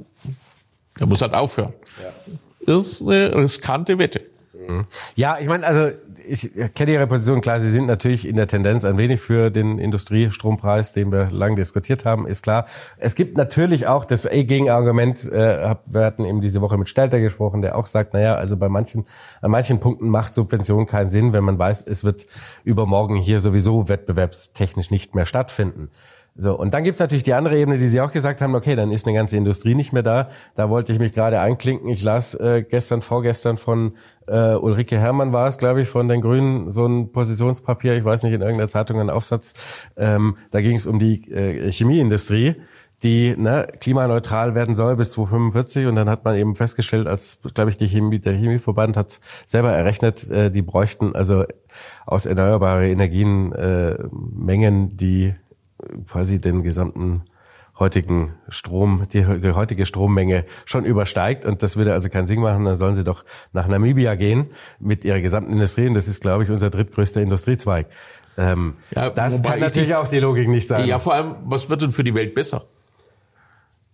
der muss halt aufhören. Ja. Das ist eine riskante Wette. Mhm. Ja, ich meine, also ich kenne Ihre Position, klar, Sie sind natürlich in der Tendenz ein wenig für den Industriestrompreis, den wir lange diskutiert haben, ist klar. Es gibt natürlich auch das Gegenargument, äh, wir hatten eben diese Woche mit Stelter gesprochen, der auch sagt, naja, also bei manchen, an manchen Punkten macht Subvention keinen Sinn, wenn man weiß, es wird übermorgen hier sowieso wettbewerbstechnisch nicht mehr stattfinden. So, und dann gibt's natürlich die andere Ebene, die Sie auch gesagt haben, okay, dann ist eine ganze Industrie nicht mehr da. Da wollte ich mich gerade einklinken. Ich las äh, gestern, vorgestern von äh, Ulrike Herrmann war es, glaube ich, von den Grünen so ein Positionspapier, ich weiß nicht, in irgendeiner Zeitung ein Aufsatz. Ähm, da ging es um die äh, Chemieindustrie die ne, klimaneutral werden soll bis 2045 und dann hat man eben festgestellt, als glaube ich die Chemie, der Chemieverband hat selber errechnet, äh, die bräuchten also aus erneuerbare Energien äh, Mengen, die quasi den gesamten heutigen Strom, die heutige Strommenge schon übersteigt und das würde also keinen Sinn machen, dann sollen sie doch nach Namibia gehen mit ihrer gesamten Industrie und das ist, glaube ich, unser drittgrößter Industriezweig. Ähm, ja, das kann natürlich auch die Logik nicht sein. Ja, vor allem, was wird denn für die Welt besser?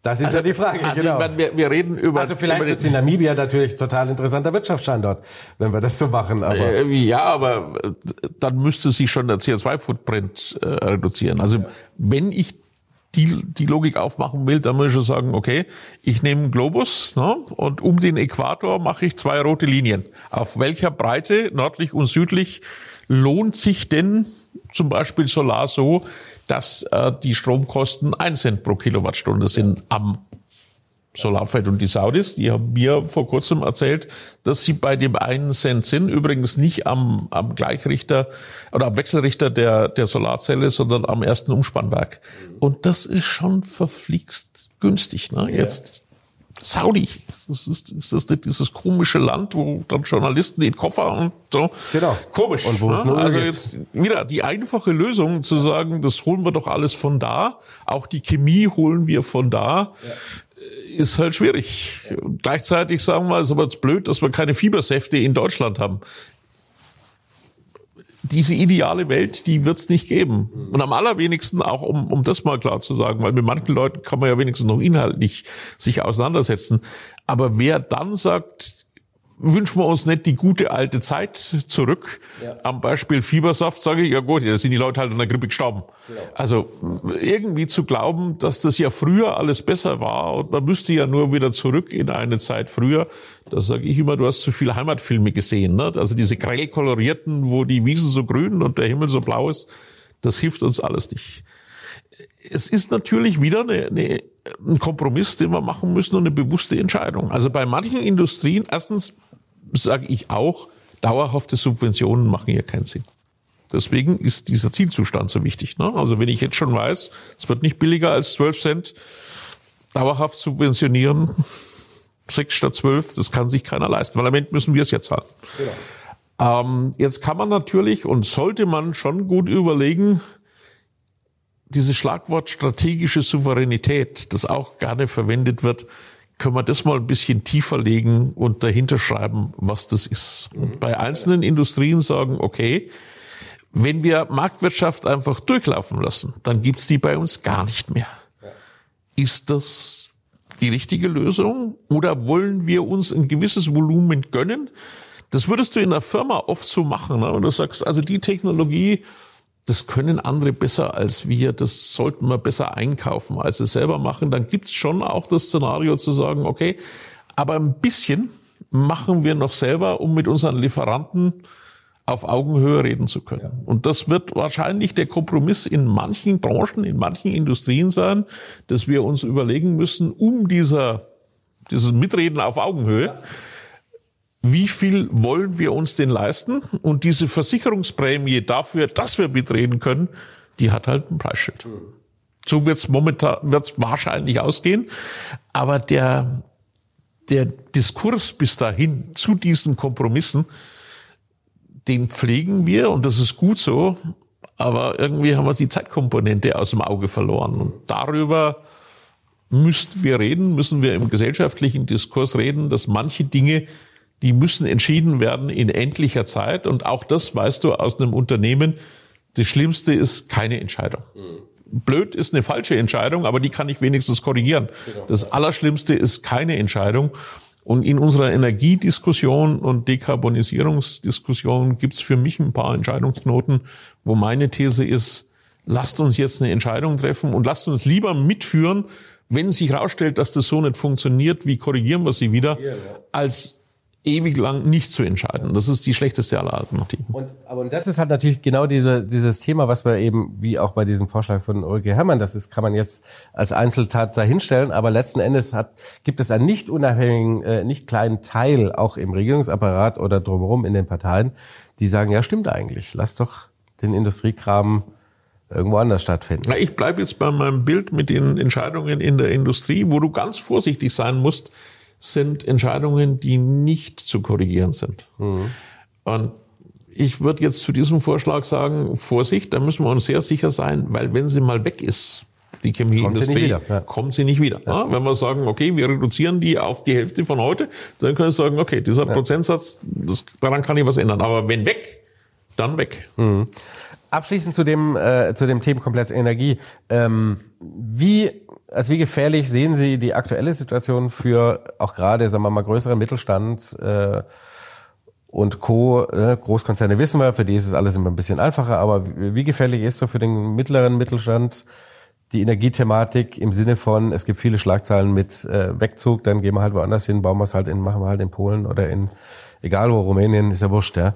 Das ist also, ja die Frage, also genau. Meine, wir, wir, reden über... Also vielleicht wird in Namibia natürlich total interessanter Wirtschaftsstandort, wenn wir das so machen. Aber äh, ja, aber äh, dann müsste sich schon der CO2-Footprint äh, reduzieren. Also ja. wenn ich die, die Logik aufmachen will, dann muss ich schon sagen, okay, ich nehme einen Globus ne, und um den Äquator mache ich zwei rote Linien. Auf welcher Breite, nördlich und südlich, lohnt sich denn zum Beispiel Solar so, dass äh, die Stromkosten ein Cent pro Kilowattstunde sind am Solarfeld und die Saudis, die haben mir vor kurzem erzählt, dass sie bei dem einen Cent sind, übrigens nicht am, am Gleichrichter oder am Wechselrichter der, der Solarzelle, sondern am ersten Umspannwerk. Und das ist schon verflixt günstig. Ne? Jetzt Saudi. Das ist, ist das nicht dieses komische Land, wo dann Journalisten den Koffer und so. Genau. Komisch. Und wo ne? es nur Also jetzt wieder die einfache Lösung zu sagen, das holen wir doch alles von da. Auch die Chemie holen wir von da. Ja. Ist halt schwierig. Ja. Gleichzeitig sagen wir, ist aber jetzt blöd, dass wir keine Fiebersäfte in Deutschland haben diese ideale Welt, die wird es nicht geben. Und am allerwenigsten auch, um, um das mal klar zu sagen, weil mit manchen Leuten kann man ja wenigstens noch inhaltlich sich auseinandersetzen. Aber wer dann sagt, wünschen wir uns nicht die gute alte Zeit zurück. Ja. Am Beispiel Fiebersaft sage ich, ja gut, da sind die Leute halt an der Grippe gestorben. Genau. Also irgendwie zu glauben, dass das ja früher alles besser war und man müsste ja nur wieder zurück in eine Zeit früher, da sage ich immer, du hast zu viele Heimatfilme gesehen. Ne? Also diese grell kolorierten, wo die Wiesen so grün und der Himmel so blau ist, das hilft uns alles nicht. Es ist natürlich wieder eine, eine, ein Kompromiss, den wir machen müssen und eine bewusste Entscheidung. Also bei manchen Industrien, erstens sage ich auch, dauerhafte Subventionen machen hier keinen Sinn. Deswegen ist dieser Zielzustand so wichtig. Ne? Also wenn ich jetzt schon weiß, es wird nicht billiger als 12 Cent, dauerhaft subventionieren, 6 statt 12, das kann sich keiner leisten, weil am Ende müssen wir es jetzt zahlen. Genau. Ähm, jetzt kann man natürlich und sollte man schon gut überlegen, dieses Schlagwort strategische Souveränität, das auch gerne verwendet wird, können wir das mal ein bisschen tiefer legen und dahinter schreiben, was das ist. Und bei einzelnen Industrien sagen, okay, wenn wir Marktwirtschaft einfach durchlaufen lassen, dann gibt's die bei uns gar nicht mehr. Ist das die richtige Lösung? Oder wollen wir uns ein gewisses Volumen gönnen? Das würdest du in einer Firma oft so machen. Ne? Und du sagst, also die Technologie, das können andere besser als wir, das sollten wir besser einkaufen, als es selber machen, dann gibt's schon auch das Szenario zu sagen, okay, aber ein bisschen machen wir noch selber, um mit unseren Lieferanten auf Augenhöhe reden zu können. Ja. Und das wird wahrscheinlich der Kompromiss in manchen Branchen, in manchen Industrien sein, dass wir uns überlegen müssen, um dieser, dieses Mitreden auf Augenhöhe, ja wie viel wollen wir uns denn leisten? Und diese Versicherungsprämie dafür, dass wir mitreden können, die hat halt ein Preisschild. So wird es momentan, wird es wahrscheinlich ausgehen. Aber der, der Diskurs bis dahin zu diesen Kompromissen, den pflegen wir und das ist gut so. Aber irgendwie haben wir die Zeitkomponente aus dem Auge verloren. Und darüber müssten wir reden, müssen wir im gesellschaftlichen Diskurs reden, dass manche Dinge die müssen entschieden werden in endlicher Zeit. Und auch das weißt du aus einem Unternehmen. Das Schlimmste ist keine Entscheidung. Mhm. Blöd ist eine falsche Entscheidung, aber die kann ich wenigstens korrigieren. Genau. Das Allerschlimmste ist keine Entscheidung. Und in unserer Energiediskussion und Dekarbonisierungsdiskussion gibt es für mich ein paar Entscheidungsknoten, wo meine These ist, lasst uns jetzt eine Entscheidung treffen und lasst uns lieber mitführen, wenn sich herausstellt, dass das so nicht funktioniert, wie korrigieren wir sie wieder, als ewig lang nicht zu entscheiden. Das ist die schlechteste aller Alternativen. Und, aber und das ist halt natürlich genau diese, dieses Thema, was wir eben, wie auch bei diesem Vorschlag von Ulrike Herrmann, das ist, kann man jetzt als Einzeltat dahinstellen, aber letzten Endes hat, gibt es einen nicht unabhängigen, äh, nicht kleinen Teil auch im Regierungsapparat oder drumherum in den Parteien, die sagen, ja stimmt eigentlich, lass doch den Industriekram irgendwo anders stattfinden. Na, ich bleibe jetzt bei meinem Bild mit den Entscheidungen in der Industrie, wo du ganz vorsichtig sein musst, sind Entscheidungen, die nicht zu korrigieren sind. Mhm. Und Ich würde jetzt zu diesem Vorschlag sagen, Vorsicht, da müssen wir uns sehr sicher sein, weil wenn sie mal weg ist, die Chemieindustrie, kommt sie, ja. kommt sie nicht wieder. Ja. Wenn wir sagen, okay, wir reduzieren die auf die Hälfte von heute, dann können wir sagen, okay, dieser ja. Prozentsatz, das, daran kann ich was ändern. Aber wenn weg, dann weg. Mhm. Abschließend zu dem, äh, zu dem Themenkomplex Energie. Ähm, wie, also wie gefährlich sehen Sie die aktuelle Situation für auch gerade, sagen wir mal, größeren Mittelstand äh, und Co. Äh, Großkonzerne wissen wir, für die ist es alles immer ein bisschen einfacher, aber wie, gefährlich ist so für den mittleren Mittelstand die Energiethematik im Sinne von, es gibt viele Schlagzeilen mit äh, Wegzug, dann gehen wir halt woanders hin, bauen wir es halt in, machen wir halt in Polen oder in, egal wo, Rumänien, ist ja wurscht, ja.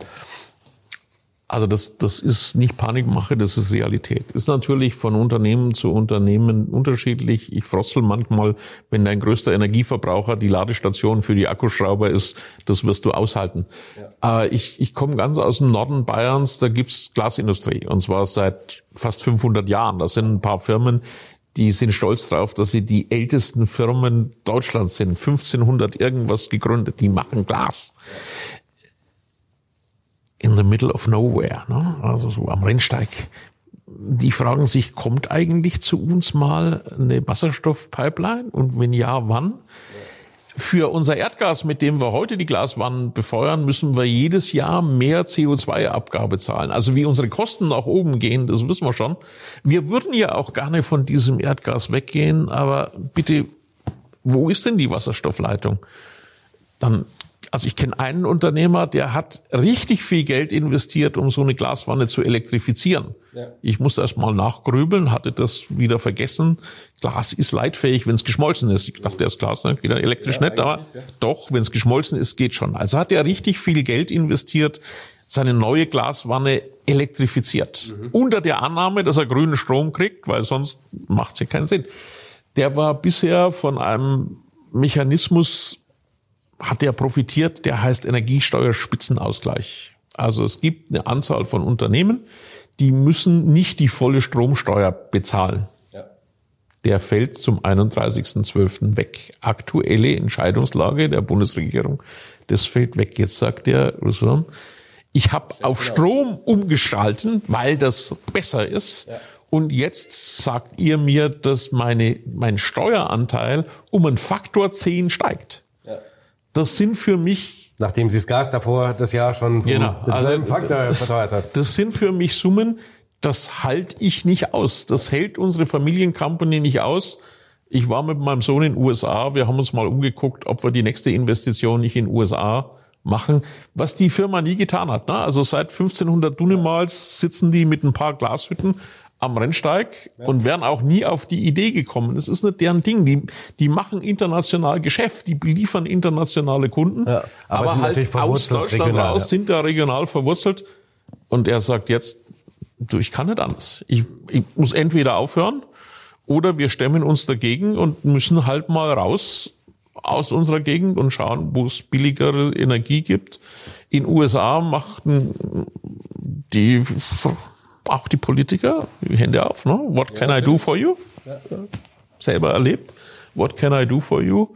Also das, das ist nicht Panikmache, das ist Realität. Ist natürlich von Unternehmen zu Unternehmen unterschiedlich. Ich frotzel manchmal, wenn dein größter Energieverbraucher die Ladestation für die Akkuschrauber ist, das wirst du aushalten. Ja. Äh, ich, ich komme ganz aus dem Norden Bayerns, da gibt's Glasindustrie und zwar seit fast 500 Jahren. Da sind ein paar Firmen, die sind stolz drauf, dass sie die ältesten Firmen Deutschlands sind. 1500 irgendwas gegründet, die machen Glas in the middle of nowhere, ne? also so am Rennsteig. Die fragen sich, kommt eigentlich zu uns mal eine Wasserstoffpipeline und wenn ja, wann? Für unser Erdgas, mit dem wir heute die Glaswannen befeuern, müssen wir jedes Jahr mehr CO2-Abgabe zahlen. Also wie unsere Kosten nach oben gehen, das wissen wir schon. Wir würden ja auch gerne von diesem Erdgas weggehen, aber bitte, wo ist denn die Wasserstoffleitung? Dann also ich kenne einen Unternehmer, der hat richtig viel Geld investiert, um so eine Glaswanne zu elektrifizieren. Ja. Ich musste erst mal nachgrübeln, hatte das wieder vergessen. Glas ist leitfähig, wenn es geschmolzen ist. Ich dachte, das Glas ne, geht dann elektrisch ja, nicht, aber ja. doch, wenn es geschmolzen ist, geht schon. Also hat er richtig viel Geld investiert, seine neue Glaswanne elektrifiziert. Mhm. Unter der Annahme, dass er grünen Strom kriegt, weil sonst macht es ja keinen Sinn. Der war bisher von einem Mechanismus hat der profitiert, der heißt Energiesteuerspitzenausgleich. Also es gibt eine Anzahl von Unternehmen, die müssen nicht die volle Stromsteuer bezahlen. Ja. Der fällt zum 31.12. weg. Aktuelle Entscheidungslage der Bundesregierung, das fällt weg. Jetzt sagt der Ressorm, ich habe auf Strom umgestalten, weil das besser ist. Ja. Und jetzt sagt ihr mir, dass meine, mein Steueranteil um einen Faktor 10 steigt das sind für mich Nachdem sie das Gas davor das Jahr schon genau, also Faktor das, verteuert hat. Das sind für mich Summen, das halte ich nicht aus. Das hält unsere Familiencompany nicht aus. Ich war mit meinem Sohn in den USA. Wir haben uns mal umgeguckt, ob wir die nächste Investition nicht in den USA machen, was die Firma nie getan hat. Ne? Also seit 1500 Dunnemals sitzen die mit ein paar Glashütten am Rennsteig ja. und wären auch nie auf die Idee gekommen. Das ist nicht deren Ding. Die, die machen international Geschäft, die beliefern internationale Kunden, ja, aber, aber halt aus Deutschland regional, raus ja. sind da regional verwurzelt. Und er sagt jetzt, du, ich kann nicht anders. Ich, ich muss entweder aufhören oder wir stemmen uns dagegen und müssen halt mal raus aus unserer Gegend und schauen, wo es billigere Energie gibt. In USA machten die auch die Politiker, Hände auf, ne? What can ja, I do for you? Ja. Selber erlebt. What can I do for you?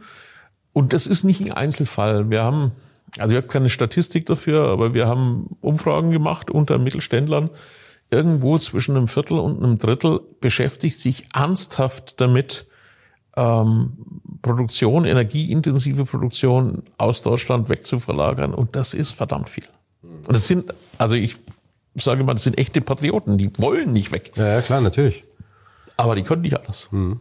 Und das ist nicht ein Einzelfall. Wir haben, also ich habe keine Statistik dafür, aber wir haben Umfragen gemacht unter Mittelständlern. Irgendwo zwischen einem Viertel und einem Drittel beschäftigt sich ernsthaft damit, ähm, Produktion, energieintensive Produktion aus Deutschland wegzuverlagern. Und das ist verdammt viel. Und das sind, also ich sage mal, das sind echte Patrioten, die wollen nicht weg. Ja, ja klar, natürlich. Aber die können nicht alles. Hm.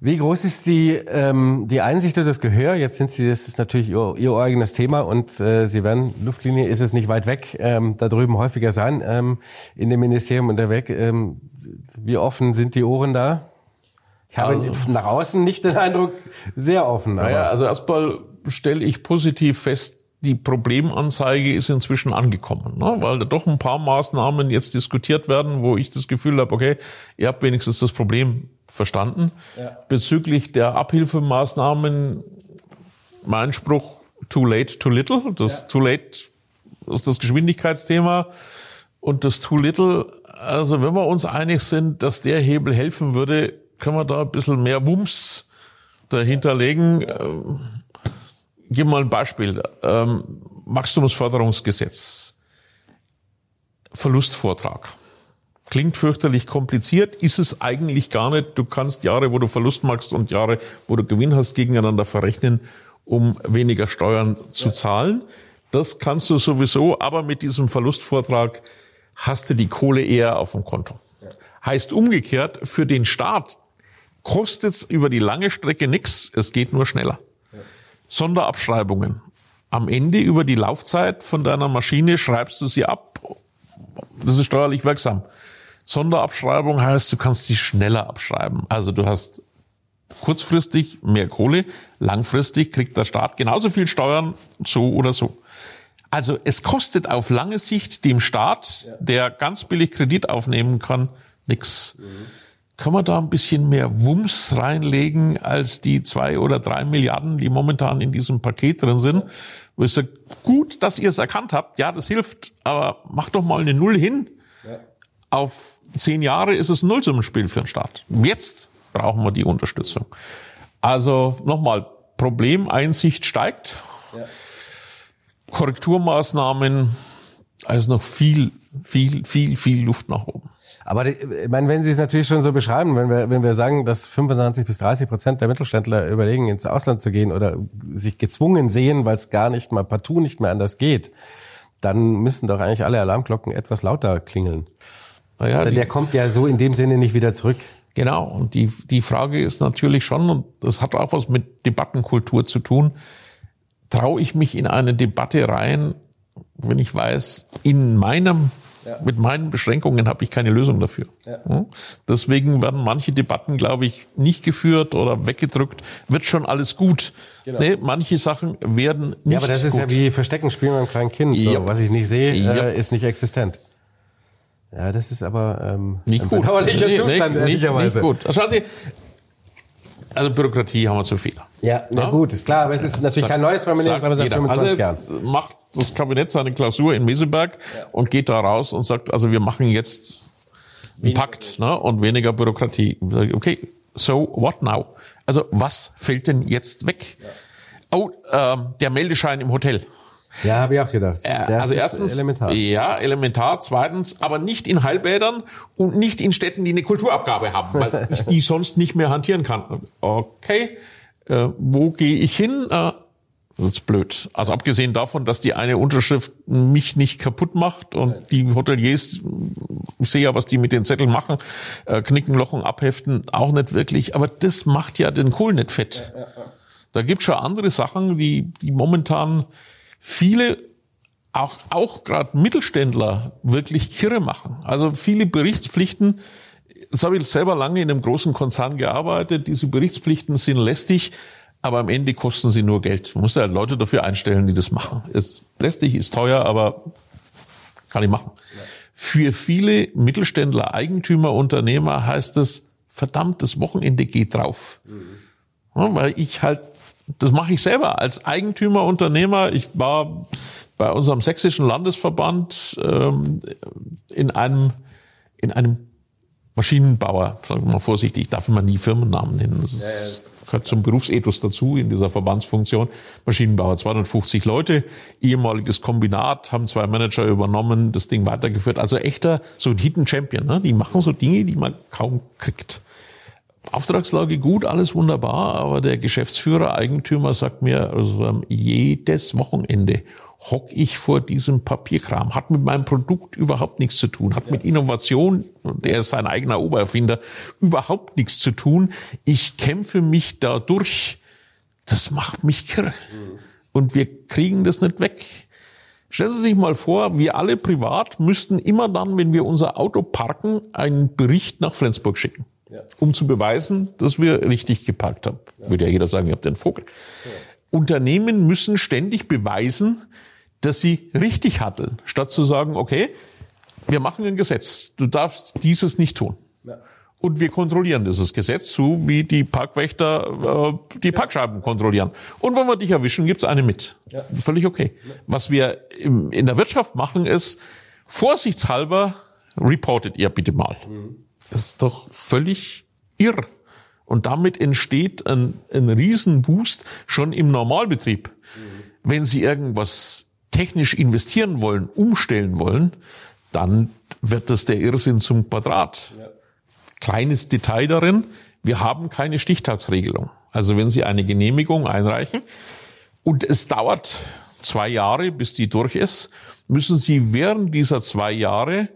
Wie groß ist die, ähm, die Einsicht und das Gehör? Jetzt sind Sie, das ist natürlich Ihr, Ihr eigenes Thema und äh, Sie werden, Luftlinie ist es nicht weit weg, ähm, da drüben häufiger sein, ähm, in dem Ministerium unterwegs. Ähm, wie offen sind die Ohren da? Ich habe also, nach außen nicht den Eindruck, sehr offen. Naja, also erstmal stelle ich positiv fest, die Problemanzeige ist inzwischen angekommen, ne? weil da doch ein paar Maßnahmen jetzt diskutiert werden, wo ich das Gefühl habe, okay, ihr habt wenigstens das Problem verstanden. Ja. Bezüglich der Abhilfemaßnahmen, mein Spruch, too late, too little. Das ja. too late ist das Geschwindigkeitsthema und das too little, also wenn wir uns einig sind, dass der Hebel helfen würde, können wir da ein bisschen mehr Wumms dahinterlegen. Ja. Gib mal ein Beispiel. Ähm, Wachstumsförderungsgesetz. Verlustvortrag. Klingt fürchterlich kompliziert, ist es eigentlich gar nicht. Du kannst Jahre, wo du Verlust machst und Jahre, wo du Gewinn hast, gegeneinander verrechnen, um weniger Steuern zu zahlen. Das kannst du sowieso, aber mit diesem Verlustvortrag hast du die Kohle eher auf dem Konto. Heißt umgekehrt, für den Staat kostet es über die lange Strecke nichts, es geht nur schneller. Sonderabschreibungen. Am Ende über die Laufzeit von deiner Maschine schreibst du sie ab. Das ist steuerlich wirksam. Sonderabschreibung heißt, du kannst sie schneller abschreiben. Also du hast kurzfristig mehr Kohle, langfristig kriegt der Staat genauso viel Steuern, so oder so. Also es kostet auf lange Sicht dem Staat, der ganz billig Kredit aufnehmen kann, nichts. Mhm. Kann man da ein bisschen mehr Wumms reinlegen als die zwei oder drei Milliarden, die momentan in diesem Paket drin sind? Wo ich sage, gut, dass ihr es erkannt habt, ja, das hilft, aber macht doch mal eine Null hin. Ja. Auf zehn Jahre ist es ein Nullsummenspiel für den Staat. Jetzt brauchen wir die Unterstützung. Also nochmal, Problemeinsicht steigt. Ja. Korrekturmaßnahmen, also noch viel, viel, viel, viel Luft nach oben. Aber ich meine, wenn Sie es natürlich schon so beschreiben, wenn wir, wenn wir sagen, dass 25 bis 30 Prozent der Mittelständler überlegen, ins Ausland zu gehen oder sich gezwungen sehen, weil es gar nicht mal partout nicht mehr anders geht, dann müssen doch eigentlich alle Alarmglocken etwas lauter klingeln. Naja, Denn der kommt ja so in dem Sinne nicht wieder zurück. Genau. Und die, die Frage ist natürlich schon, und das hat auch was mit Debattenkultur zu tun, traue ich mich in eine Debatte rein, wenn ich weiß, in meinem ja. Mit meinen Beschränkungen habe ich keine Lösung dafür. Ja. Hm? Deswegen werden manche Debatten, glaube ich, nicht geführt oder weggedrückt. Wird schon alles gut. Genau. Nee, manche Sachen werden nicht gut. Ja, aber das ist gut. ja wie Verstecken spielen beim kleinen Kind. So, ja. Was ich nicht sehe, ja. äh, ist nicht existent. Ja, das ist aber ähm, nicht ein gut. bedauerlicher nee, Zustand, nee, nicht, nicht gut. Schauen Sie, also Bürokratie haben wir zu viel. Ja, na ja? gut, ist klar, aber es ist natürlich kein neues Familienrecht, aber seit 25 also Jahren. macht das Kabinett seine Klausur in Meseberg ja. und geht da raus und sagt, also wir machen jetzt einen Pakt ne, und weniger Bürokratie. Okay, so what now? Also was fällt denn jetzt weg? Ja. Oh, äh, der Meldeschein im Hotel. Ja, habe ich auch gedacht. Das also erstens, elementar. ja, elementar. Zweitens, aber nicht in Heilbädern und nicht in Städten, die eine Kulturabgabe haben, weil ich die sonst nicht mehr hantieren kann. Okay, äh, wo gehe ich hin? Äh, das ist blöd. Also abgesehen davon, dass die eine Unterschrift mich nicht kaputt macht und die Hoteliers, ich sehe ja, was die mit den Zetteln machen, äh, knicken, lochen, abheften, auch nicht wirklich. Aber das macht ja den Kohl nicht fett. Ja, ja, ja. Da gibt's schon andere Sachen, die, die momentan viele auch, auch gerade Mittelständler wirklich kirre machen. Also viele Berichtspflichten, das habe ich selber lange in einem großen Konzern gearbeitet, diese Berichtspflichten sind lästig, aber am Ende kosten sie nur Geld. Man muss ja Leute dafür einstellen, die das machen. Ist lästig, ist teuer, aber kann ich machen. Ja. Für viele Mittelständler, Eigentümer, Unternehmer heißt es, verdammtes Wochenende geht drauf. Mhm. Ja, weil ich halt das mache ich selber als Eigentümer, Unternehmer. Ich war bei unserem sächsischen Landesverband ähm, in einem in einem Maschinenbauer, sagen wir mal vorsichtig, darf man nie Firmennamen nennen. Das ist, gehört zum Berufsethos dazu in dieser Verbandsfunktion. Maschinenbauer, 250 Leute, ehemaliges Kombinat, haben zwei Manager übernommen, das Ding weitergeführt. Also echter, so ein Hidden Champion. Ne? Die machen so Dinge, die man kaum kriegt. Auftragslage gut, alles wunderbar, aber der Geschäftsführer, Eigentümer sagt mir, also jedes Wochenende hock ich vor diesem Papierkram, hat mit meinem Produkt überhaupt nichts zu tun, hat mit Innovation, der ist sein eigener Obererfinder, überhaupt nichts zu tun. Ich kämpfe mich da durch. Das macht mich kirre. Und wir kriegen das nicht weg. Stellen Sie sich mal vor, wir alle privat müssten immer dann, wenn wir unser Auto parken, einen Bericht nach Flensburg schicken ja. um zu beweisen, dass wir richtig geparkt haben. Ja. Würde ja jeder sagen, ihr habt den Vogel. Ja. Unternehmen müssen ständig beweisen, dass sie richtig handeln, statt zu sagen, okay, wir machen ein Gesetz, du darfst dieses nicht tun. Und wir kontrollieren dieses Gesetz, so wie die Parkwächter äh, die Parkscheiben kontrollieren. Und wenn wir dich erwischen, gibt's eine mit. Völlig okay. Was wir im, in der Wirtschaft machen, ist vorsichtshalber reportet ihr bitte mal. Mhm. Das ist doch völlig irr. Und damit entsteht ein, ein Riesenboost schon im Normalbetrieb. Mhm. Wenn Sie irgendwas technisch investieren wollen, umstellen wollen, dann wird das der Irrsinn zum Quadrat. Ja. Kleines Detail darin, wir haben keine Stichtagsregelung. Also wenn Sie eine Genehmigung einreichen und es dauert zwei Jahre, bis die durch ist, müssen Sie während dieser zwei Jahre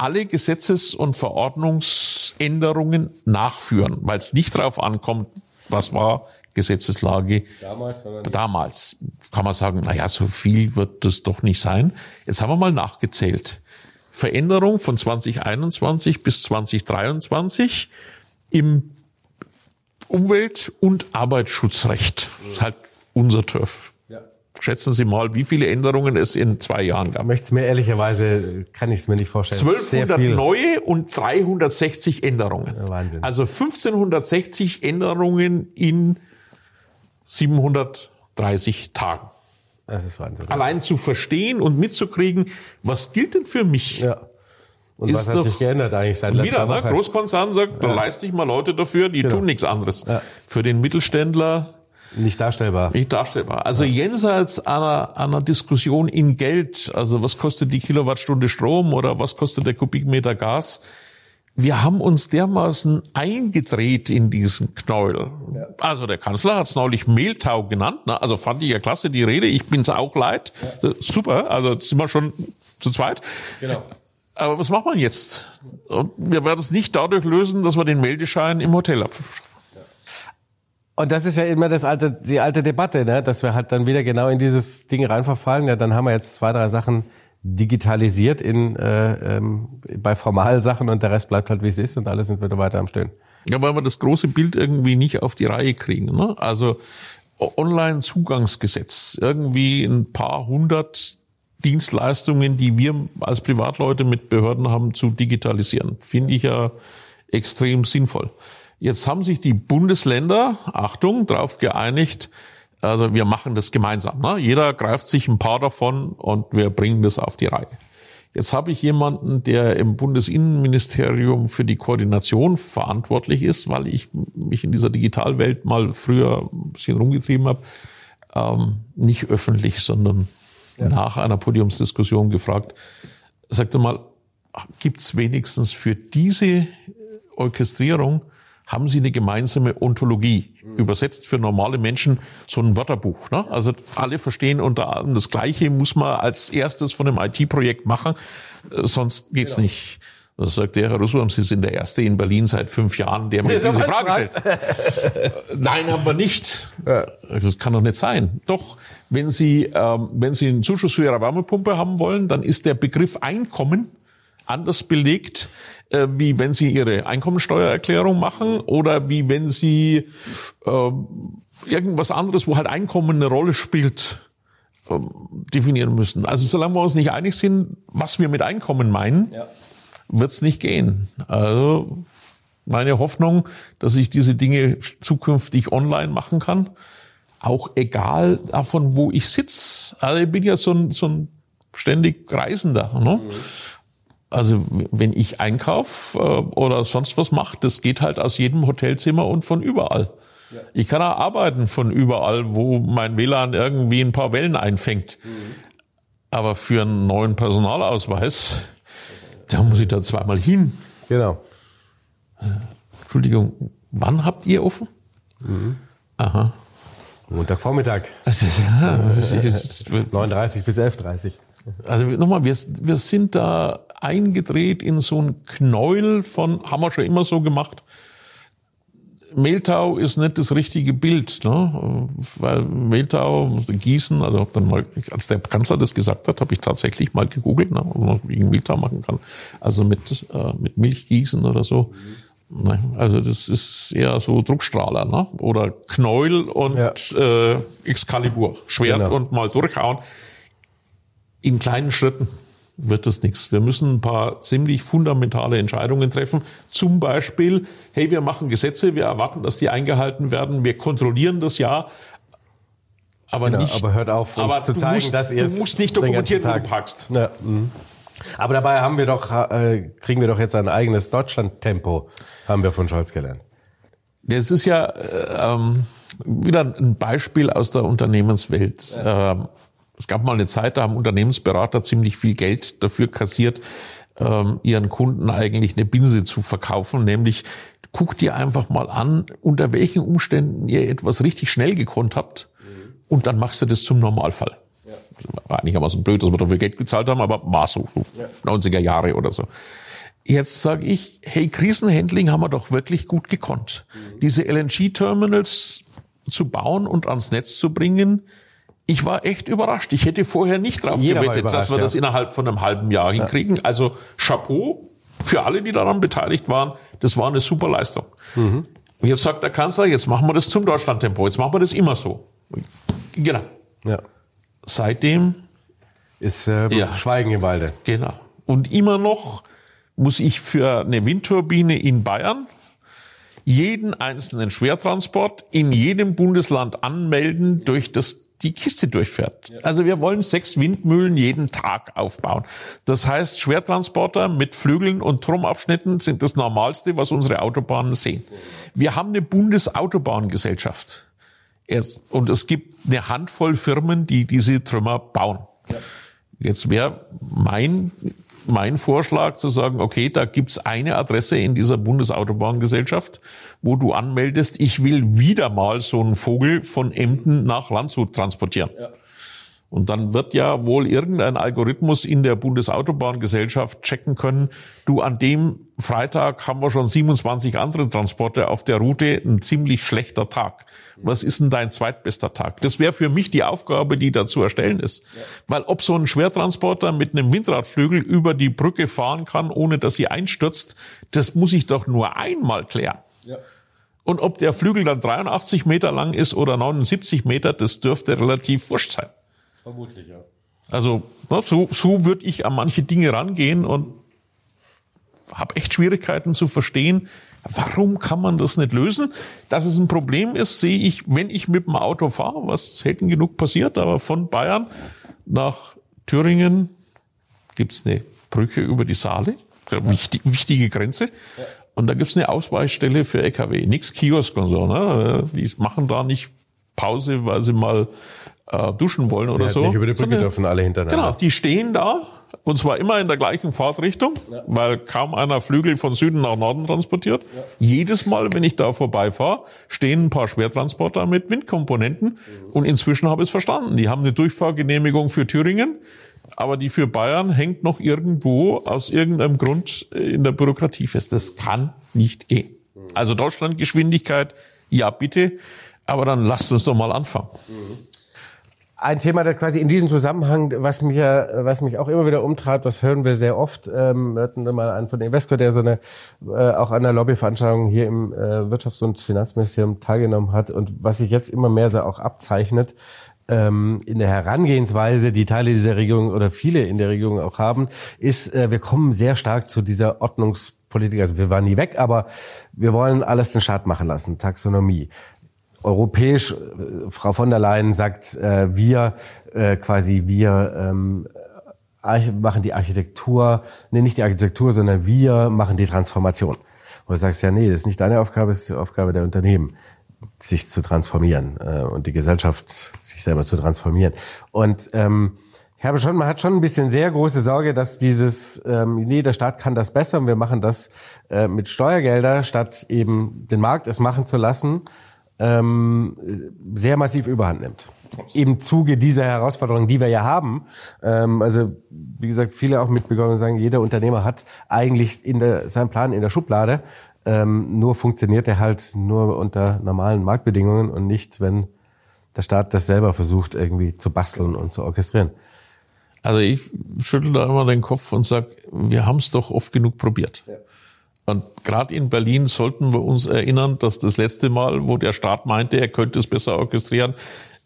alle Gesetzes- und Verordnungsänderungen nachführen, weil es nicht darauf ankommt, was war Gesetzeslage damals. Damals kann man sagen, na ja, so viel wird das doch nicht sein. Jetzt haben wir mal nachgezählt. Veränderung von 2021 bis 2023 im Umwelt- und Arbeitsschutzrecht. Das ist halt unser Turf. Schätzen Sie mal, wie viele Änderungen es in zwei Jahren gab. Möchte es mir ehrlicherweise, kann ich es mir nicht vorstellen. 1200 neue und 360 Änderungen. Ja, Wahnsinn. Also 1560 Änderungen in 730 Tagen. Das ist Wahnsinn. Allein zu verstehen und mitzukriegen, was gilt denn für mich? Ja. Und was hat sich geändert eigentlich seit letzter Wieder, ne? Großkonzern sagt, ja. da leiste ich mal Leute dafür, die genau. tun nichts anderes. Ja. Für den Mittelständler nicht darstellbar. Nicht darstellbar. Also ja. jenseits einer, einer Diskussion in Geld, also was kostet die Kilowattstunde Strom oder was kostet der Kubikmeter Gas, wir haben uns dermaßen eingedreht in diesen Knäuel. Ja. Also der Kanzler hat es neulich Mehltau genannt. Ne? Also fand ich ja klasse die Rede. Ich bin's auch leid. Ja. Super. Also jetzt sind wir schon zu zweit. Genau. Aber was macht man jetzt? Wir werden es nicht dadurch lösen, dass wir den Meldeschein im Hotel abschaffen. Und das ist ja immer das alte, die alte Debatte, ne? dass wir halt dann wieder genau in dieses Ding reinverfallen. Ja, dann haben wir jetzt zwei, drei Sachen digitalisiert in, äh, ähm, bei formalen Sachen und der Rest bleibt halt wie es ist und alle sind wieder weiter am Stehen. Ja, weil wir das große Bild irgendwie nicht auf die Reihe kriegen. Ne? Also Online-Zugangsgesetz, irgendwie ein paar hundert Dienstleistungen, die wir als Privatleute mit Behörden haben, zu digitalisieren. Finde ich ja extrem sinnvoll. Jetzt haben sich die Bundesländer, Achtung, darauf geeinigt, also wir machen das gemeinsam. Ne? Jeder greift sich ein paar davon und wir bringen das auf die Reihe. Jetzt habe ich jemanden, der im Bundesinnenministerium für die Koordination verantwortlich ist, weil ich mich in dieser Digitalwelt mal früher ein bisschen rumgetrieben habe. Ähm, nicht öffentlich, sondern ja. nach einer Podiumsdiskussion gefragt. Sagte mal, gibt's wenigstens für diese Orchestrierung haben sie eine gemeinsame Ontologie. Mhm. Übersetzt für normale Menschen so ein Wörterbuch. Ne? Also alle verstehen unter anderem das Gleiche muss man als erstes von einem IT-Projekt machen, äh, sonst geht's genau. nicht. Das sagt der Herr Russwurm, Sie sind der Erste in Berlin seit fünf Jahren, der mir diese Frage stellt. Nein, haben wir nicht. Das kann doch nicht sein. Doch, wenn Sie, ähm, wenn Sie einen Zuschuss für Ihre Wärmepumpe haben wollen, dann ist der Begriff Einkommen anders belegt, äh, wie wenn Sie Ihre Einkommensteuererklärung machen oder wie wenn Sie äh, irgendwas anderes, wo halt Einkommen eine Rolle spielt, äh, definieren müssen. Also solange wir uns nicht einig sind, was wir mit Einkommen meinen, ja. wird es nicht gehen. Also meine Hoffnung, dass ich diese Dinge zukünftig online machen kann, auch egal davon, wo ich sitze. Also ich bin ja so ein, so ein ständig Reisender. Ne? Mhm. Also wenn ich einkaufe äh, oder sonst was mache, das geht halt aus jedem Hotelzimmer und von überall. Ja. Ich kann auch arbeiten von überall, wo mein WLAN irgendwie ein paar Wellen einfängt. Mhm. Aber für einen neuen Personalausweis, da muss ich da zweimal hin. Genau. Entschuldigung, wann habt ihr offen? Mhm. Aha. Montagvormittag. Also, ja, 9.30 bis 11.30 also nochmal, wir, wir sind da eingedreht in so ein Knäuel von, haben wir schon immer so gemacht. Mehltau ist nicht das richtige Bild, ne? weil Mehltau, Gießen, also dann mal, als der Kanzler das gesagt hat, habe ich tatsächlich mal gegoogelt, ne? ob man wegen Mehltau machen kann. Also mit, äh, mit Milch gießen oder so. Ne? Also das ist eher so Druckstrahler ne? oder Knäuel und ja. äh, Excalibur, Schwert genau. und mal durchhauen in kleinen Schritten wird das nichts. Wir müssen ein paar ziemlich fundamentale Entscheidungen treffen. Zum Beispiel, hey, wir machen Gesetze, wir erwarten, dass die eingehalten werden, wir kontrollieren das ja, aber genau, nicht. Aber hört auf, aber zu zeigen, musst, dass ihr Du musst nicht dokumentieren, wo du packst. Ja, mhm. aber dabei haben wir doch, äh, kriegen wir doch jetzt ein eigenes Deutschland-Tempo, haben wir von Scholz gelernt. Das ist ja äh, ähm, wieder ein Beispiel aus der Unternehmenswelt. Ja. Ähm, es gab mal eine Zeit, da haben Unternehmensberater ziemlich viel Geld dafür kassiert, ähm, ihren Kunden eigentlich eine Binse zu verkaufen, nämlich guck dir einfach mal an, unter welchen Umständen ihr etwas richtig schnell gekonnt habt und dann machst du das zum Normalfall. Ja. War einigermaßen blöd, dass wir dafür Geld gezahlt haben, aber war so, so ja. 90er Jahre oder so. Jetzt sage ich, hey, Krisenhandling haben wir doch wirklich gut gekonnt. Mhm. Diese LNG-Terminals zu bauen und ans Netz zu bringen, ich war echt überrascht. Ich hätte vorher nicht drauf Jeder gewettet, dass wir ja. das innerhalb von einem halben Jahr ja. hinkriegen. Also Chapeau für alle, die daran beteiligt waren. Das war eine super Leistung. Mhm. Und jetzt sagt der Kanzler, jetzt machen wir das zum Deutschlandtempo. Jetzt machen wir das immer so. Genau. Ja. Seitdem ist äh, ja. Schweigen im Walde. Genau. Und immer noch muss ich für eine Windturbine in Bayern jeden einzelnen Schwertransport in jedem Bundesland anmelden, durch das die Kiste durchfährt. Also wir wollen sechs Windmühlen jeden Tag aufbauen. Das heißt, Schwertransporter mit Flügeln und Turmabschnitten sind das Normalste, was unsere Autobahnen sehen. Wir haben eine Bundesautobahngesellschaft. Und es gibt eine Handvoll Firmen, die diese Trümmer bauen. Jetzt wäre mein mein Vorschlag zu sagen, okay, da gibt's eine Adresse in dieser Bundesautobahngesellschaft, wo du anmeldest, ich will wieder mal so einen Vogel von Emden nach Landshut transportieren. Ja. Und dann wird ja wohl irgendein Algorithmus in der Bundesautobahngesellschaft checken können, du an dem Freitag haben wir schon 27 andere Transporte auf der Route, ein ziemlich schlechter Tag. Was ist denn dein zweitbester Tag? Das wäre für mich die Aufgabe, die da zu erstellen ist. Ja. Weil ob so ein Schwertransporter mit einem Windradflügel über die Brücke fahren kann, ohne dass sie einstürzt, das muss ich doch nur einmal klären. Ja. Und ob der Flügel dann 83 Meter lang ist oder 79 Meter, das dürfte relativ wurscht sein. Vermutlich, ja. Also so, so würde ich an manche Dinge rangehen und habe echt Schwierigkeiten zu verstehen, warum kann man das nicht lösen? Dass es ein Problem ist, sehe ich, wenn ich mit dem Auto fahre, was selten genug passiert, aber von Bayern nach Thüringen gibt's eine Brücke über die Saale, wichtig, wichtige Grenze. Und da gibt's eine Ausweichstelle für LKW, nix Kiosk und so. Ne? Die machen da nicht Pause, weil sie mal äh, duschen wollen oder so. Nicht über die Brücke Sondern, dürfen alle hintereinander. Genau, die stehen da und zwar immer in der gleichen Fahrtrichtung, ja. weil kaum einer Flügel von Süden nach Norden transportiert. Ja. Jedes Mal, wenn ich da vorbeifahre, stehen ein paar Schwertransporter mit Windkomponenten mhm. und inzwischen habe ich es verstanden. Die haben eine Durchfahrgenehmigung für Thüringen, aber die für Bayern hängt noch irgendwo aus irgendeinem Grund in der Bürokratie fest. Das kann nicht gehen. Mhm. Also Deutschlandgeschwindigkeit, ja bitte, aber dann lasst uns doch mal anfangen. Mhm. Ein Thema, das quasi in diesem Zusammenhang, was mich, was mich auch immer wieder umtreibt, das hören wir sehr oft. Ähm, wir hatten mal einen von Invesco, der so eine, äh, auch an der Lobbyveranstaltung hier im äh, Wirtschafts- und Finanzministerium teilgenommen hat und was sich jetzt immer mehr so auch abzeichnet, ähm, in der Herangehensweise, die Teile dieser Regierung oder viele in der Regierung auch haben, ist, äh, wir kommen sehr stark zu dieser Ordnungspolitik. Also wir waren nie weg, aber wir wollen alles den Staat machen lassen. Taxonomie europäisch, äh, Frau von der Leyen sagt, äh, wir äh, quasi, wir ähm, machen die Architektur, nee, nicht die Architektur, sondern wir machen die Transformation. Und du sagst ja, nee, das ist nicht deine Aufgabe, das ist die Aufgabe der Unternehmen, sich zu transformieren äh, und die Gesellschaft sich selber zu transformieren. Und ähm, ich habe schon, man hat schon ein bisschen sehr große Sorge, dass dieses, ähm, nee, der Staat kann das besser und wir machen das äh, mit Steuergelder, statt eben den Markt es machen zu lassen ähm, sehr massiv überhand nimmt. Im Zuge dieser Herausforderungen, die wir ja haben. Ähm, also wie gesagt, viele auch mitbekommen sagen, jeder Unternehmer hat eigentlich in der, seinen Plan in der Schublade. Ähm, nur funktioniert er halt nur unter normalen Marktbedingungen und nicht, wenn der Staat das selber versucht, irgendwie zu basteln und zu orchestrieren. Also ich schüttel da immer den Kopf und sag, wir haben es doch oft genug probiert. Ja. Und gerade in Berlin sollten wir uns erinnern, dass das letzte Mal, wo der Staat meinte, er könnte es besser orchestrieren,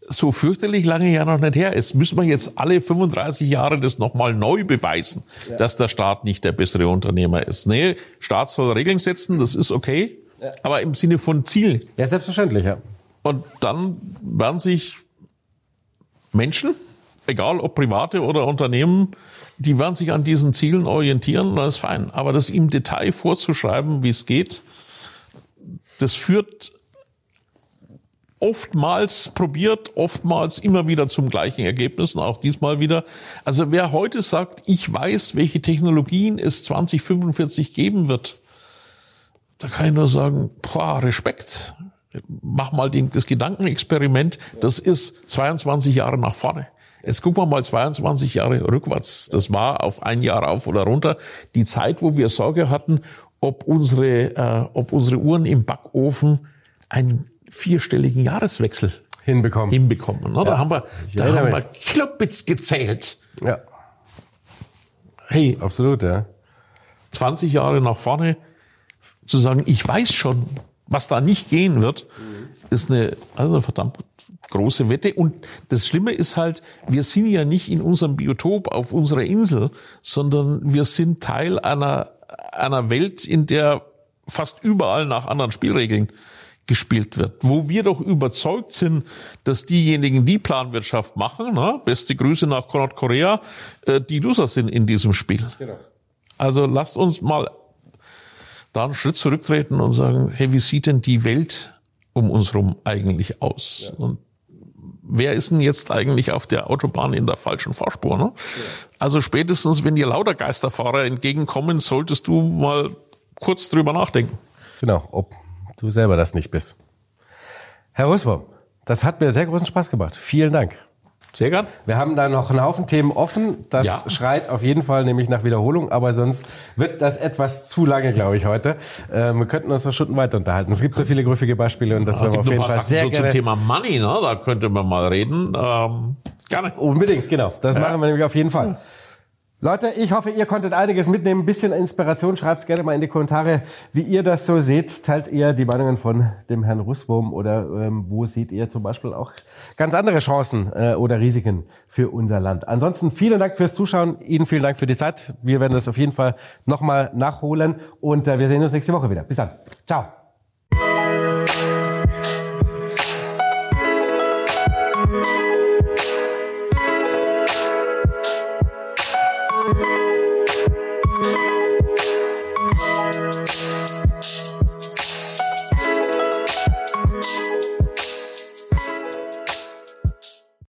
so fürchterlich lange ja noch nicht her ist. Müssen wir jetzt alle 35 Jahre das nochmal neu beweisen, ja. dass der Staat nicht der bessere Unternehmer ist. Nee, Staat soll Regeln setzen, das ist okay, ja. aber im Sinne von Zielen. Ja, selbstverständlich, ja. Und dann werden sich Menschen, egal ob private oder Unternehmen, die werden sich an diesen Zielen orientieren, das ist fein. Aber das im Detail vorzuschreiben, wie es geht, das führt oftmals probiert, oftmals immer wieder zum gleichen Ergebnis und auch diesmal wieder. Also wer heute sagt, ich weiß, welche Technologien es 2045 geben wird, da kann ich nur sagen, boah, Respekt. Mach mal den, das Gedankenexperiment. Das ist 22 Jahre nach vorne. Jetzt gucken wir mal 22 Jahre rückwärts. Das war auf ein Jahr auf oder runter. Die Zeit, wo wir Sorge hatten, ob unsere, äh, ob unsere Uhren im Backofen einen vierstelligen Jahreswechsel hinbekommen. hinbekommen ne? Ja. Da haben wir, da haben wir Kilobits gezählt. Ja. Hey. Absolut, ja. 20 Jahre nach vorne zu sagen, ich weiß schon, was da nicht gehen wird, ist eine, also verdammt große Wette. Und das Schlimme ist halt, wir sind ja nicht in unserem Biotop auf unserer Insel, sondern wir sind Teil einer, einer Welt, in der fast überall nach anderen Spielregeln gespielt wird, wo wir doch überzeugt sind, dass diejenigen, die Planwirtschaft machen, ne, beste Grüße nach Nordkorea, äh, die Loser sind in diesem Spiel. Genau. Also lasst uns mal da einen Schritt zurücktreten und sagen, hey, wie sieht denn die Welt um uns rum eigentlich aus? Ja. Und wer ist denn jetzt eigentlich auf der Autobahn in der falschen Fahrspur? Ne? Ja. Also spätestens, wenn dir lauter Geisterfahrer entgegenkommen, solltest du mal kurz drüber nachdenken. Genau, ob du selber das nicht bist. Herr Ruswurm, das hat mir sehr großen Spaß gemacht. Vielen Dank. Sehr gern. Wir haben da noch einen Haufen Themen offen. Das ja. schreit auf jeden Fall nämlich nach Wiederholung, aber sonst wird das etwas zu lange, glaube ich, heute. Ähm, wir könnten uns noch Stunden weiter unterhalten. Es gibt so viele griffige Beispiele und das ja, werden wir auf jeden Fall Sachen sehr so gerne. Zum Thema Money, ne? da könnte man mal reden. Ähm, gerne. Unbedingt, genau. Das ja. machen wir nämlich auf jeden Fall. Leute, ich hoffe, ihr konntet einiges mitnehmen. Ein bisschen Inspiration. Schreibt gerne mal in die Kommentare, wie ihr das so seht. Teilt ihr die Meinungen von dem Herrn Russwurm oder ähm, wo seht ihr zum Beispiel auch ganz andere Chancen äh, oder Risiken für unser Land? Ansonsten vielen Dank fürs Zuschauen. Ihnen vielen Dank für die Zeit. Wir werden das auf jeden Fall nochmal nachholen und äh, wir sehen uns nächste Woche wieder. Bis dann. Ciao.